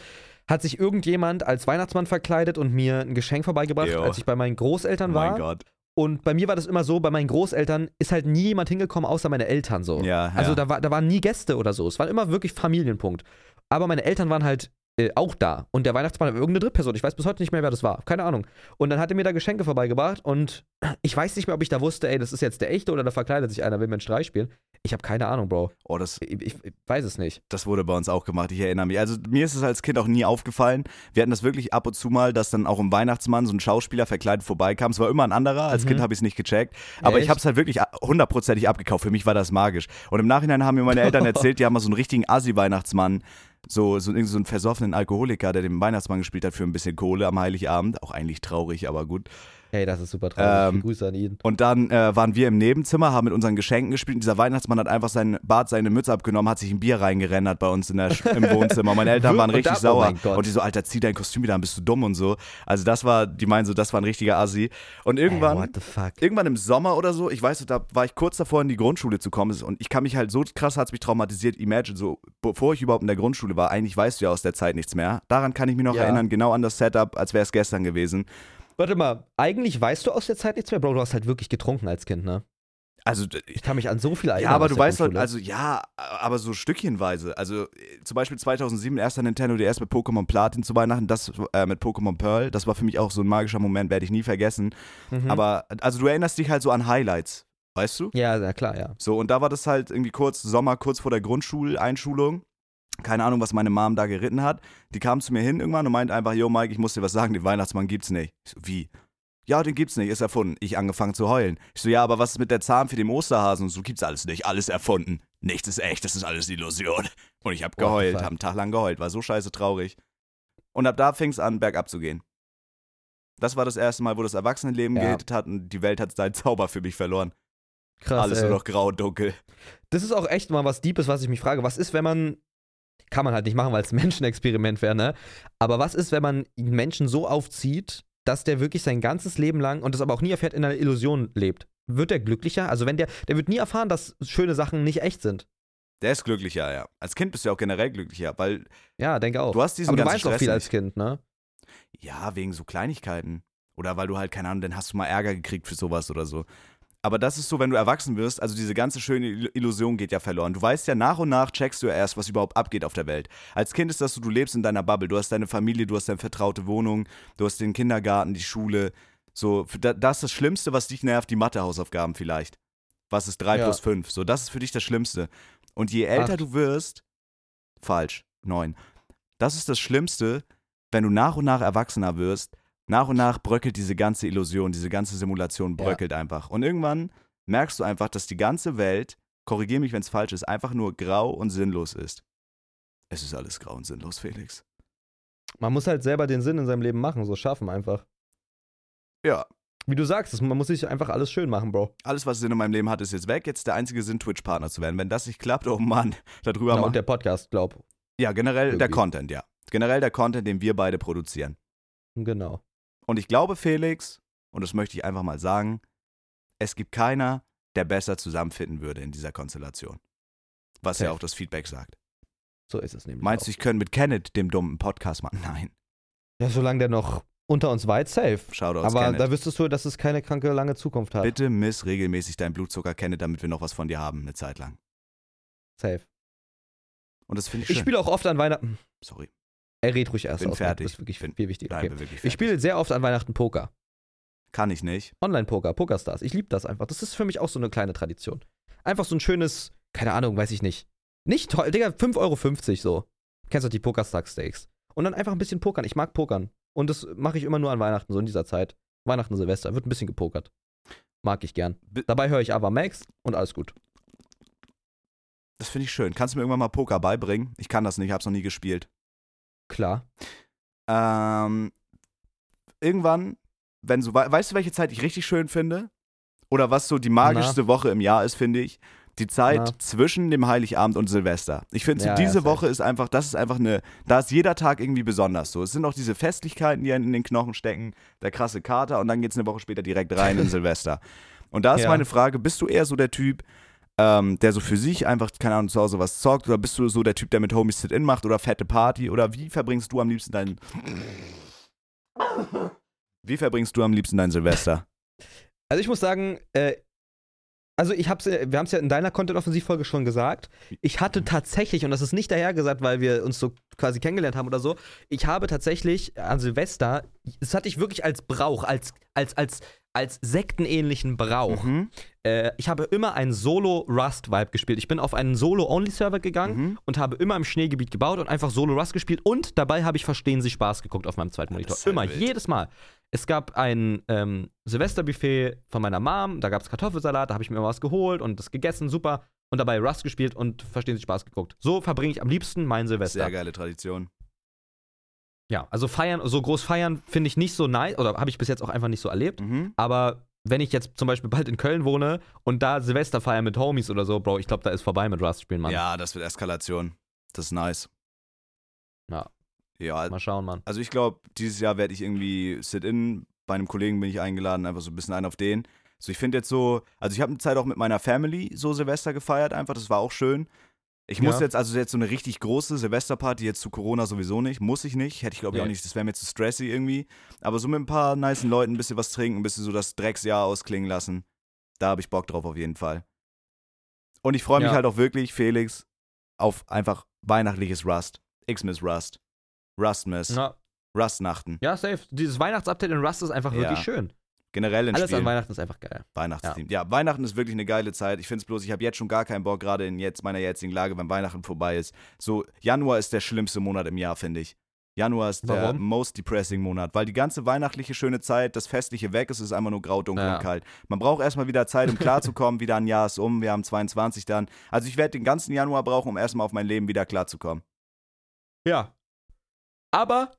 hat sich irgendjemand als Weihnachtsmann verkleidet und mir ein Geschenk vorbeigebracht, Jo. als ich bei meinen Großeltern oh war. mein Gott. Und bei mir war das immer so, bei meinen Großeltern ist halt nie jemand hingekommen, außer meine Eltern so. Ja, ja. Also da, war, da waren nie Gäste oder so. Es war immer wirklich Familienpunkt. Aber meine Eltern waren halt äh, auch da. Und der Weihnachtsmann war irgendeine Drittperson. Ich weiß bis heute nicht mehr, wer das war. Keine Ahnung. Und dann hat er mir da Geschenke vorbeigebracht und ich weiß nicht mehr, ob ich da wusste, ey, das ist jetzt der echte oder da verkleidet sich einer, will mir einen Streich spielen. Ich habe keine Ahnung, Bro. Oh, das, Ich, ich, ich weiß es nicht. das wurde bei uns auch gemacht, ich erinnere mich. Also mir ist es als Kind auch nie aufgefallen. Wir hatten das wirklich ab und zu mal, dass dann auch im Weihnachtsmann so ein Schauspieler verkleidet vorbeikam. Es war immer ein anderer, als Mhm. Kind habe ich es nicht gecheckt. Aber ich Echt? habe es halt wirklich hundertprozentig abgekauft. Für mich war das magisch. Und im Nachhinein haben mir meine Eltern erzählt, die haben mal so einen richtigen Assi-Weihnachtsmann, so, so, so einen versoffenen Alkoholiker, der den Weihnachtsmann gespielt hat für ein bisschen Kohle am Heiligabend. Auch eigentlich traurig, aber gut. Ey, das ist super traurig. Ähm, Grüße an ihn. Und dann äh, waren wir im Nebenzimmer, haben mit unseren Geschenken gespielt. Und dieser Weihnachtsmann hat einfach seinen Bart, seine Mütze abgenommen, hat sich ein Bier reingerendert bei uns in der, im Wohnzimmer. Meine Eltern waren richtig da- oh sauer. Gott. und die so, Alter, zieh dein Kostüm wieder an, bist du dumm und so. Also das war, die meinen so, das war ein richtiger Assi. Und irgendwann, Ey, what the fuck? irgendwann im Sommer oder so, ich weiß, da war ich kurz davor in die Grundschule zu kommen und ich kann mich halt so krass hat es mich traumatisiert. Imagine so, bevor ich überhaupt in der Grundschule war, eigentlich weißt du ja aus der Zeit nichts mehr. Daran kann ich mich noch Ja. erinnern, genau an das Setup, als wäre es gestern gewesen. Warte mal, eigentlich weißt du aus der Zeit nichts mehr, Bro. Du hast halt wirklich getrunken als Kind, ne? Also Ich kann mich an so viel erinnern. Ja, aber du weißt halt, also ja, aber so stückchenweise. Also zum Beispiel 2007 erster Nintendo DS mit Pokémon Platin zu Weihnachten, das äh, mit Pokémon Pearl, das war für mich auch so ein magischer Moment, werde ich nie vergessen. Mhm. Aber also du erinnerst dich halt so an Highlights, weißt du? Ja, na klar, ja. So und da war das halt irgendwie kurz Sommer, kurz vor der Grundschuleinschulung. Keine Ahnung, was meine Mom da geritten hat. Die kam zu mir hin irgendwann und meint einfach, yo Mike, ich muss dir was sagen, den Weihnachtsmann gibt's nicht. Ich so, wie? Ja, den gibt's nicht, ist erfunden. Ich angefangen zu heulen. Ich so, ja, aber was ist mit der Zahn für den Osterhasen? Und so gibt's alles nicht, alles erfunden. Nichts ist echt, das ist alles Illusion. Und ich hab geheult, hab einen Tag lang geheult, war so scheiße traurig. Und ab da fing's an, bergab zu gehen. Das war das erste Mal, wo das Erwachsenenleben Ja. gehittet hat und die Welt hat seinen Zauber für mich verloren. Krass. Alles ey. nur noch grau und dunkel. Das ist auch echt mal was Deepes, was ich mich frage. Was ist, wenn man. Kann man halt nicht machen, weil es ein Menschenexperiment wäre, ne? Aber was ist, wenn man einen Menschen so aufzieht, dass der wirklich sein ganzes Leben lang und das aber auch nie erfährt, in einer Illusion lebt? Wird der glücklicher? Also, wenn der. Der wird nie erfahren, dass schöne Sachen nicht echt sind. Der ist glücklicher, ja. Als Kind bist du ja auch generell glücklicher, weil Ja, denke auch. du hast diesen aber du weißt auch Stress viel nicht. als Kind, ne? Ja, wegen so Kleinigkeiten. Oder weil du halt, keine Ahnung, dann hast du mal Ärger gekriegt für sowas oder so. Aber das ist so, wenn du erwachsen wirst, also diese ganze schöne Il- Illusion geht ja verloren. Du weißt ja, nach und nach checkst du ja erst, was überhaupt abgeht auf der Welt. Als Kind ist das so, du lebst in deiner Bubble, du hast deine Familie, du hast deine vertraute Wohnung, du hast den Kindergarten, die Schule. So, das ist das Schlimmste, was dich nervt, die Mathehausaufgaben vielleicht. Was ist 3 Ja. plus 5? So, das ist für dich das Schlimmste. Und je älter Acht. du wirst, falsch, 9. Das ist das Schlimmste, wenn du nach und nach erwachsener wirst, nach und nach bröckelt diese ganze Illusion, diese ganze Simulation Ja. bröckelt einfach. Und irgendwann merkst du einfach, dass die ganze Welt, korrigier mich, wenn es falsch ist, einfach nur grau und sinnlos ist. Es ist alles grau und sinnlos, Felix. Man muss halt selber den Sinn in seinem Leben machen, so schaffen einfach. Ja, Wie du sagst, man muss sich einfach alles schön machen, Bro. alles, was Sinn in meinem Leben hat, ist jetzt weg. Jetzt der einzige Sinn, Twitch-Partner zu werden. Wenn das nicht klappt, oh Mann, darüber Ja, mal. und der Podcast, glaub. Ja, generell der Irgendwie. Content, ja. Generell der Content, den wir beide produzieren. Genau. Und ich glaube, Felix, und das möchte ich einfach mal sagen, es gibt keiner, der besser zusammenfinden würde in dieser Konstellation. Was ja Safe. auch das Feedback sagt. So ist es nämlich. Meinst du, ich könnte mit Kenneth, dem dummen Podcast machen? Nein. Ja, solange der noch unter uns weit, safe. Shoutouts, Aber Kenneth. da wüsstest du, dass es keine kranke, lange Zukunft hat. Bitte miss regelmäßig deinen Blutzucker, Kenneth, damit wir noch was von dir haben, eine Zeit lang. Safe. Und das finde ich Ich schön. spiele auch oft an Weihnachten. Sorry, Er red ruhig erst Bin aus. fertig. Das ist wirklich Bin- viel wichtiger. Okay. wirklich Ich spiele sehr oft an Weihnachten Poker. Kann ich nicht. Online-Poker, Pokerstars. Ich liebe das einfach. Das ist für mich auch so eine kleine Tradition. Einfach so ein schönes, keine Ahnung, weiß ich nicht. Nicht teuer, Digga, 5,50 Euro so. Kennst du die Pokerstar-Steaks? Und dann einfach ein bisschen pokern. Ich mag pokern. Und das mache ich immer nur an Weihnachten, so in dieser Zeit. Weihnachten, Silvester. Wird ein bisschen gepokert. Mag ich gern. Bi- Dabei höre ich aber Max und alles gut. Das finde ich schön. Kannst du mir irgendwann mal Poker beibringen? Ich kann das nicht, hab's noch nie gespielt. Klar. Ähm, irgendwann, wenn so, we- weißt du, welche Zeit ich richtig schön finde? Oder was so die magischste Woche im Jahr ist, finde ich? Die Zeit Na. zwischen dem Heiligabend und Silvester. Ich finde, so Ja, ja, diese safe. Woche ist einfach, das ist einfach eine, da ist jeder Tag irgendwie besonders so. Es sind auch diese Festlichkeiten, die in den Knochen stecken, der krasse Kater und dann geht's eine Woche später direkt rein in Silvester. Und da ist Ja. meine Frage, bist du eher so der Typ, ähm, der so für sich einfach, keine Ahnung, zu Hause was zockt? Oder bist du so der Typ, der mit Homies Sit-In macht oder fette Party? Oder wie verbringst du am liebsten deinen. Wie verbringst du am liebsten dein Silvester? Also ich muss sagen, äh, also ich hab's, äh, wir haben es ja in deiner Content-Offensiv-Folge schon gesagt. Ich hatte tatsächlich, und das ist nicht dahergesagt, weil wir uns so quasi kennengelernt haben oder so, ich habe tatsächlich an Silvester, das hatte ich wirklich als Brauch, als, als, als, als sektenähnlichen Brauch. Mhm. Äh, ich habe immer einen Solo-Rust-Vibe gespielt. Ich bin auf einen Solo-Only-Server gegangen Mhm. und habe immer im Schneegebiet gebaut und einfach Solo-Rust gespielt und dabei habe ich Verstehen Sie Spaß geguckt auf meinem zweiten Monitor. halt immer, wild. jedes Mal. Es gab ein ähm, Silvesterbuffet von meiner Mom, da gab es Kartoffelsalat, da habe ich mir was geholt und das gegessen, super. Und dabei Rust gespielt und Verstehen Sie Spaß geguckt. So verbringe ich am liebsten mein Silvester. Sehr geile Tradition. Ja, also feiern, so groß feiern finde ich nicht so nice, oder habe ich bis jetzt auch einfach nicht so erlebt. Mhm. Aber wenn ich jetzt zum Beispiel bald in Köln wohne und da Silvester feiern mit Homies oder so, Bro, ich glaube, da ist vorbei mit Rust spielen, Mann. Ja, das wird Eskalation. Das ist nice. Ja. Ja, Mal schauen, Mann. also ich glaube, dieses Jahr werde ich irgendwie Sit-In. Bei einem Kollegen bin ich eingeladen, einfach so ein bisschen ein auf den. So, ich finde jetzt so, also ich habe eine Zeit auch mit meiner Family so Silvester gefeiert, einfach, das war auch schön. Ich muss Ja. jetzt, also jetzt so eine richtig große Silvesterparty, jetzt zu Corona sowieso nicht, muss ich nicht, hätte ich glaube ich auch nicht, das wäre mir zu stressy irgendwie. Aber so mit ein paar nicen Leuten ein bisschen was trinken, ein bisschen so das Drecksjahr ausklingen lassen, da habe ich Bock drauf auf jeden Fall. Und ich freue mich Ja. halt auch wirklich, Felix, auf einfach weihnachtliches Rust. Xmas Rust. Rustmas. Rustnachten. ja safe. Dieses Weihnachtsupdate in Rust ist einfach wirklich Ja. schön. Generell in Alles an Spielen. Weihnachten ist einfach geil. Weihnachtstheme. Ja. Weihnachten ist wirklich eine geile Zeit. Ich finde es bloß, ich habe jetzt schon gar keinen Bock, gerade in jetzt meiner jetzigen Lage, wenn Weihnachten vorbei ist. So, Januar ist der schlimmste Monat im Jahr, finde ich. Januar ist der Warum? most depressing Monat, weil die ganze weihnachtliche schöne Zeit, das Festliche weg ist, ist einfach nur grau, dunkel Ja. und kalt. Man braucht erstmal wieder Zeit, um klarzukommen, wieder ein Jahr ist um, wir haben 22 dann. Also ich werde den ganzen Januar brauchen, um erstmal auf mein Leben wieder klarzukommen. Ja. Aber,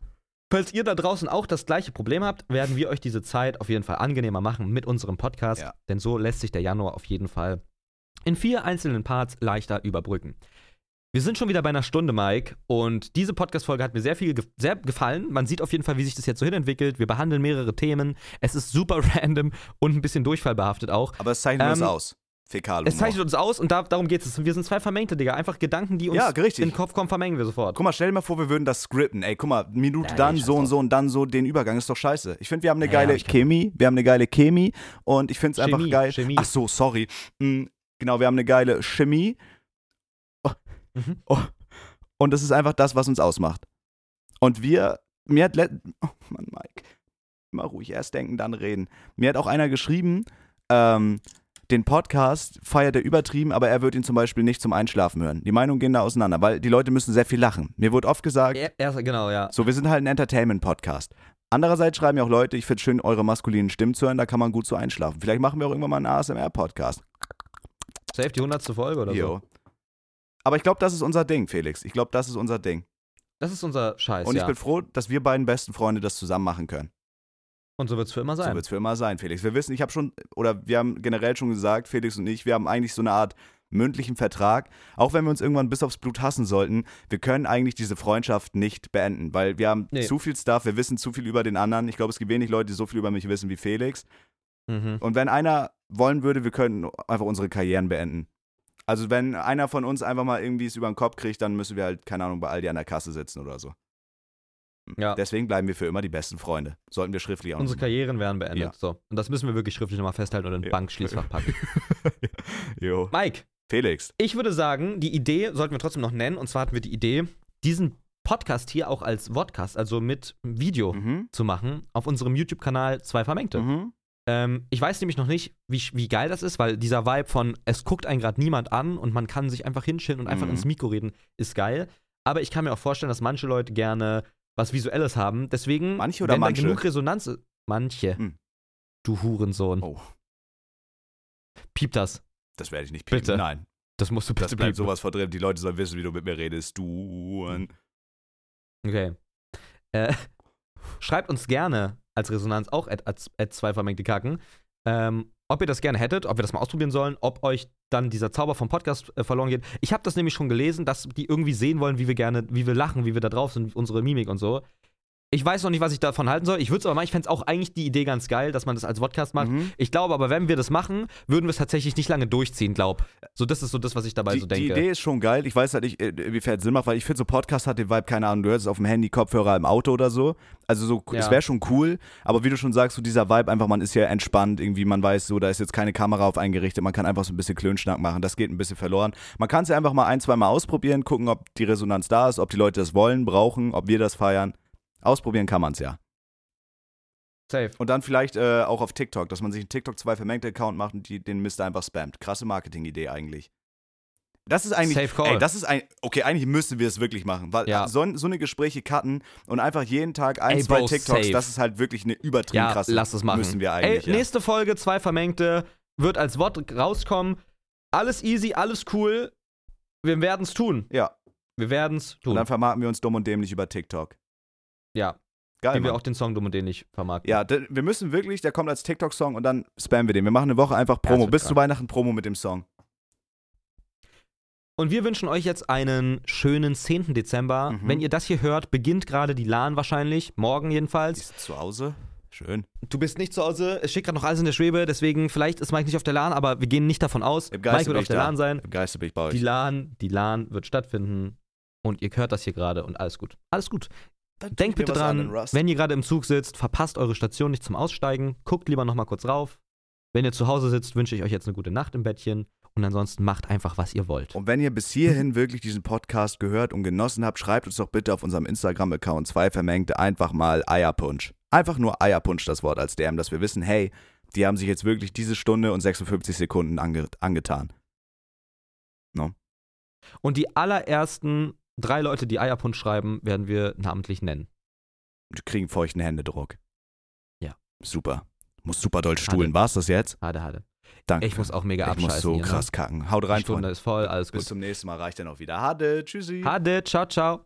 falls ihr da draußen auch das gleiche Problem habt, werden wir euch diese Zeit auf jeden Fall angenehmer machen mit unserem Podcast. Ja. Denn so lässt sich der Januar auf jeden Fall in vier einzelnen Parts leichter überbrücken. Wir sind schon wieder bei einer Stunde, Mike, und diese Podcast-Folge hat mir sehr viel ge sehr gefallen. Man sieht auf jeden Fall, wie sich das jetzt so hinentwickelt. Wir behandeln mehrere Themen. Es ist super random und ein bisschen durchfallbehaftet auch. Aber es zeichnet uns Ähm, aus. Fäkal. Es zeichnet uns aus und da, darum geht es. Wir sind zwei Vermengte, Digga. Einfach Gedanken, die uns Ja, in den Kopf kommen, vermengen wir sofort. Guck mal, stell dir mal vor, wir würden das scripten. Ey, guck mal, Minute Ja, dann, so und so und dann so, den Übergang ist doch scheiße. Ich finde, wir haben eine Ja, geile Chemie. Wir haben eine geile Chemie und ich finde es einfach geil. Chemie. Ach so, sorry. Mm, genau, wir haben eine geile Chemie. Oh. Mhm. Oh. Und das ist einfach das, was uns ausmacht. Und wir, mir hat, oh Mann, Mike, immer ruhig erst denken, dann reden. Mir hat auch einer geschrieben, ähm, den Podcast feiert er übertrieben, aber er wird ihn zum Beispiel nicht zum Einschlafen hören. Die Meinungen gehen da auseinander, weil die Leute müssen sehr viel lachen. Mir wurde oft gesagt, Ja, erst, genau, ja. so, wir sind halt ein Entertainment-Podcast. Andererseits schreiben ja auch Leute, ich finde schön, eure maskulinen Stimmen zu hören, da kann man gut so einschlafen. Vielleicht machen wir auch irgendwann mal einen ASMR-Podcast. Safe die 100. Folge oder so. Jo. Aber ich glaube, das ist unser Ding, Felix. Ich glaube, das ist unser Ding. Das ist unser Scheiß, Und ich ja. bin froh, dass wir beiden besten Freunde das zusammen machen können. Und so wird es für immer So sein. wird es für immer sein, Felix. Wir wissen, ich habe schon, oder wir haben generell schon gesagt, Felix und ich, wir haben eigentlich so eine Art mündlichen Vertrag. Auch wenn wir uns irgendwann bis aufs Blut hassen sollten, wir können eigentlich diese Freundschaft nicht beenden, weil wir haben Nee. zu viel Stuff, wir wissen zu viel über den anderen. Ich glaube, es gibt wenig Leute, die so viel über mich wissen wie Felix. Mhm. Und wenn einer wollen würde, wir könnten einfach unsere Karrieren beenden. Also wenn einer von uns einfach mal irgendwie es über den Kopf kriegt, dann müssen wir halt, keine Ahnung, bei Aldi an der Kasse sitzen oder so. Ja. Deswegen bleiben wir für immer die besten Freunde. Sollten wir schriftlich auch Unsere Karrieren werden beendet. Ja. So. Und das müssen wir wirklich schriftlich nochmal festhalten und in ein. Bankschließfach packen. Jo. Mike, Felix. ich würde sagen, die Idee sollten wir trotzdem noch nennen. Und zwar hatten wir die Idee, diesen Podcast hier auch als Podcast, also mit Video Mhm. zu machen, auf unserem YouTube-Kanal Zwei Vermengte. Mhm. Ähm, ich weiß nämlich noch nicht, wie, wie geil das ist, weil dieser Vibe von, es guckt einen gerade niemand an und man kann sich einfach hinchillen und einfach Mhm. ins Mikro reden, ist geil. Aber ich kann mir auch vorstellen, dass manche Leute gerne was Visuelles haben. Deswegen, Manche oder wenn manche? da genug Resonanz ist. Manche. Hm. Du Hurensohn. Oh, Piep das. das werde ich nicht piepen. Bitte. Nein, Das musst du bitte das bleibt piepen. sowas drin. Die Leute sollen wissen, wie du mit mir redest. Du. Okay. Äh, schreibt uns gerne als Resonanz auch at, at, at zwei vermengte Kacken, ähm, ob ihr das gerne hättet, ob wir das mal ausprobieren sollen, ob euch dann dieser Zauber vom Podcast äh, verloren geht. Ich habe das nämlich schon gelesen, dass die irgendwie sehen wollen, wie wir gerne, wie wir lachen, wie wir da drauf sind, unsere Mimik und so. Ich weiß noch nicht, was ich davon halten soll. Ich würde es aber machen. Ich fände es auch eigentlich die Idee ganz geil, dass man das als Podcast macht. Mhm. Ich glaube aber, wenn wir das machen, würden wir es tatsächlich nicht lange durchziehen, glaub. So, das ist so das, was ich dabei die, so die denke. Idee ist schon geil. Ich weiß halt nicht, äh, inwiefern es Sinn macht, weil ich finde, so Podcast hat den Vibe, keine Ahnung, du hörst es auf dem Handy, Kopfhörer im Auto oder so. Also so, es Ja. wäre schon cool, aber wie du schon sagst, so dieser Vibe einfach, man ist ja entspannt, irgendwie, man weiß so, da ist jetzt keine Kamera auf eingerichtet, man kann einfach so ein bisschen Klönschnack machen, das geht ein bisschen verloren. Man kann es ja einfach mal ein, zwei Mal ausprobieren, gucken, ob die Resonanz da ist, ob die Leute das wollen, brauchen, ob wir das feiern. Ausprobieren kann man es ja. Safe. Und dann vielleicht äh, auch auf TikTok, dass man sich einen TikTok zwei vermengte Account macht und die, den Mist einfach spammt. Krasse Marketing-Idee eigentlich. Das ist eigentlich, Safe call. ey, das ist ein, okay, eigentlich müssten wir es wirklich machen, weil Ja. so, so eine Gespräche cutten und einfach jeden Tag ein, Ey, zwei Bro, TikToks, safe. das ist halt wirklich eine übertrieben Ja, krasse. lass es machen. Müssen wir eigentlich. Ey, ja. nächste Folge, zwei Vermengte, wird als Wort rauskommen. Alles easy, alles cool. Wir werden es tun. ja, Wir werden es und tun. dann vermarkten wir uns dumm und dämlich über TikTok. Ja, Geil, wie wir auch den Song Dumm und den nicht vermarkten. Ja, wir müssen wirklich, der kommt als TikTok-Song und dann spammen wir den. Wir machen eine Woche einfach Promo, bis zu Weihnachten Promo mit dem Song. Und wir wünschen euch jetzt einen schönen 10. Dezember. Mhm. Wenn ihr das hier hört, beginnt gerade die LAN wahrscheinlich. Morgen jedenfalls. Ist zu Hause? Schön. Du bist nicht zu Hause. Es steht gerade noch alles in der Schwebe. Deswegen, vielleicht ist Mike nicht auf der LAN, aber wir gehen nicht davon aus. Im Mike wird auf der da. LAN sein. Im Geiste bin ich bei euch. Die LAN, die LAN wird stattfinden. Und ihr hört das hier gerade und alles gut. Alles gut. Dann Denkt bitte dran, wenn ihr gerade im Zug sitzt, verpasst eure Station nicht zum Aussteigen. Guckt lieber nochmal kurz rauf. Wenn ihr zu Hause sitzt, wünsche ich euch jetzt eine gute Nacht im Bettchen. Und ansonsten macht einfach, was ihr wollt. Und wenn ihr bis hierhin wirklich diesen Podcast gehört und genossen habt, schreibt uns doch bitte auf unserem Instagram-Account zwei Vermengte einfach mal Eierpunsch. Einfach nur Eierpunsch das Wort als DM, dass wir wissen, hey, die haben sich jetzt wirklich diese Stunde und 56 Sekunden ange angetan. Und die allerersten drei Leute, die Eierpunsch schreiben, werden wir namentlich nennen. Die kriegen feuchten Händedruck. Ja. Super. Muss super doll stuhlen. War's das jetzt? Hade, hade. Danke. Ich muss auch mega Ich abscheißen. muss so hier, ne? krass kacken. Haut Die rein, Stunde Freunde. ist voll, alles Bis gut. zum nächsten Mal. Reicht dann auch wieder. Hade. Tschüssi. Hade, ciao, ciao.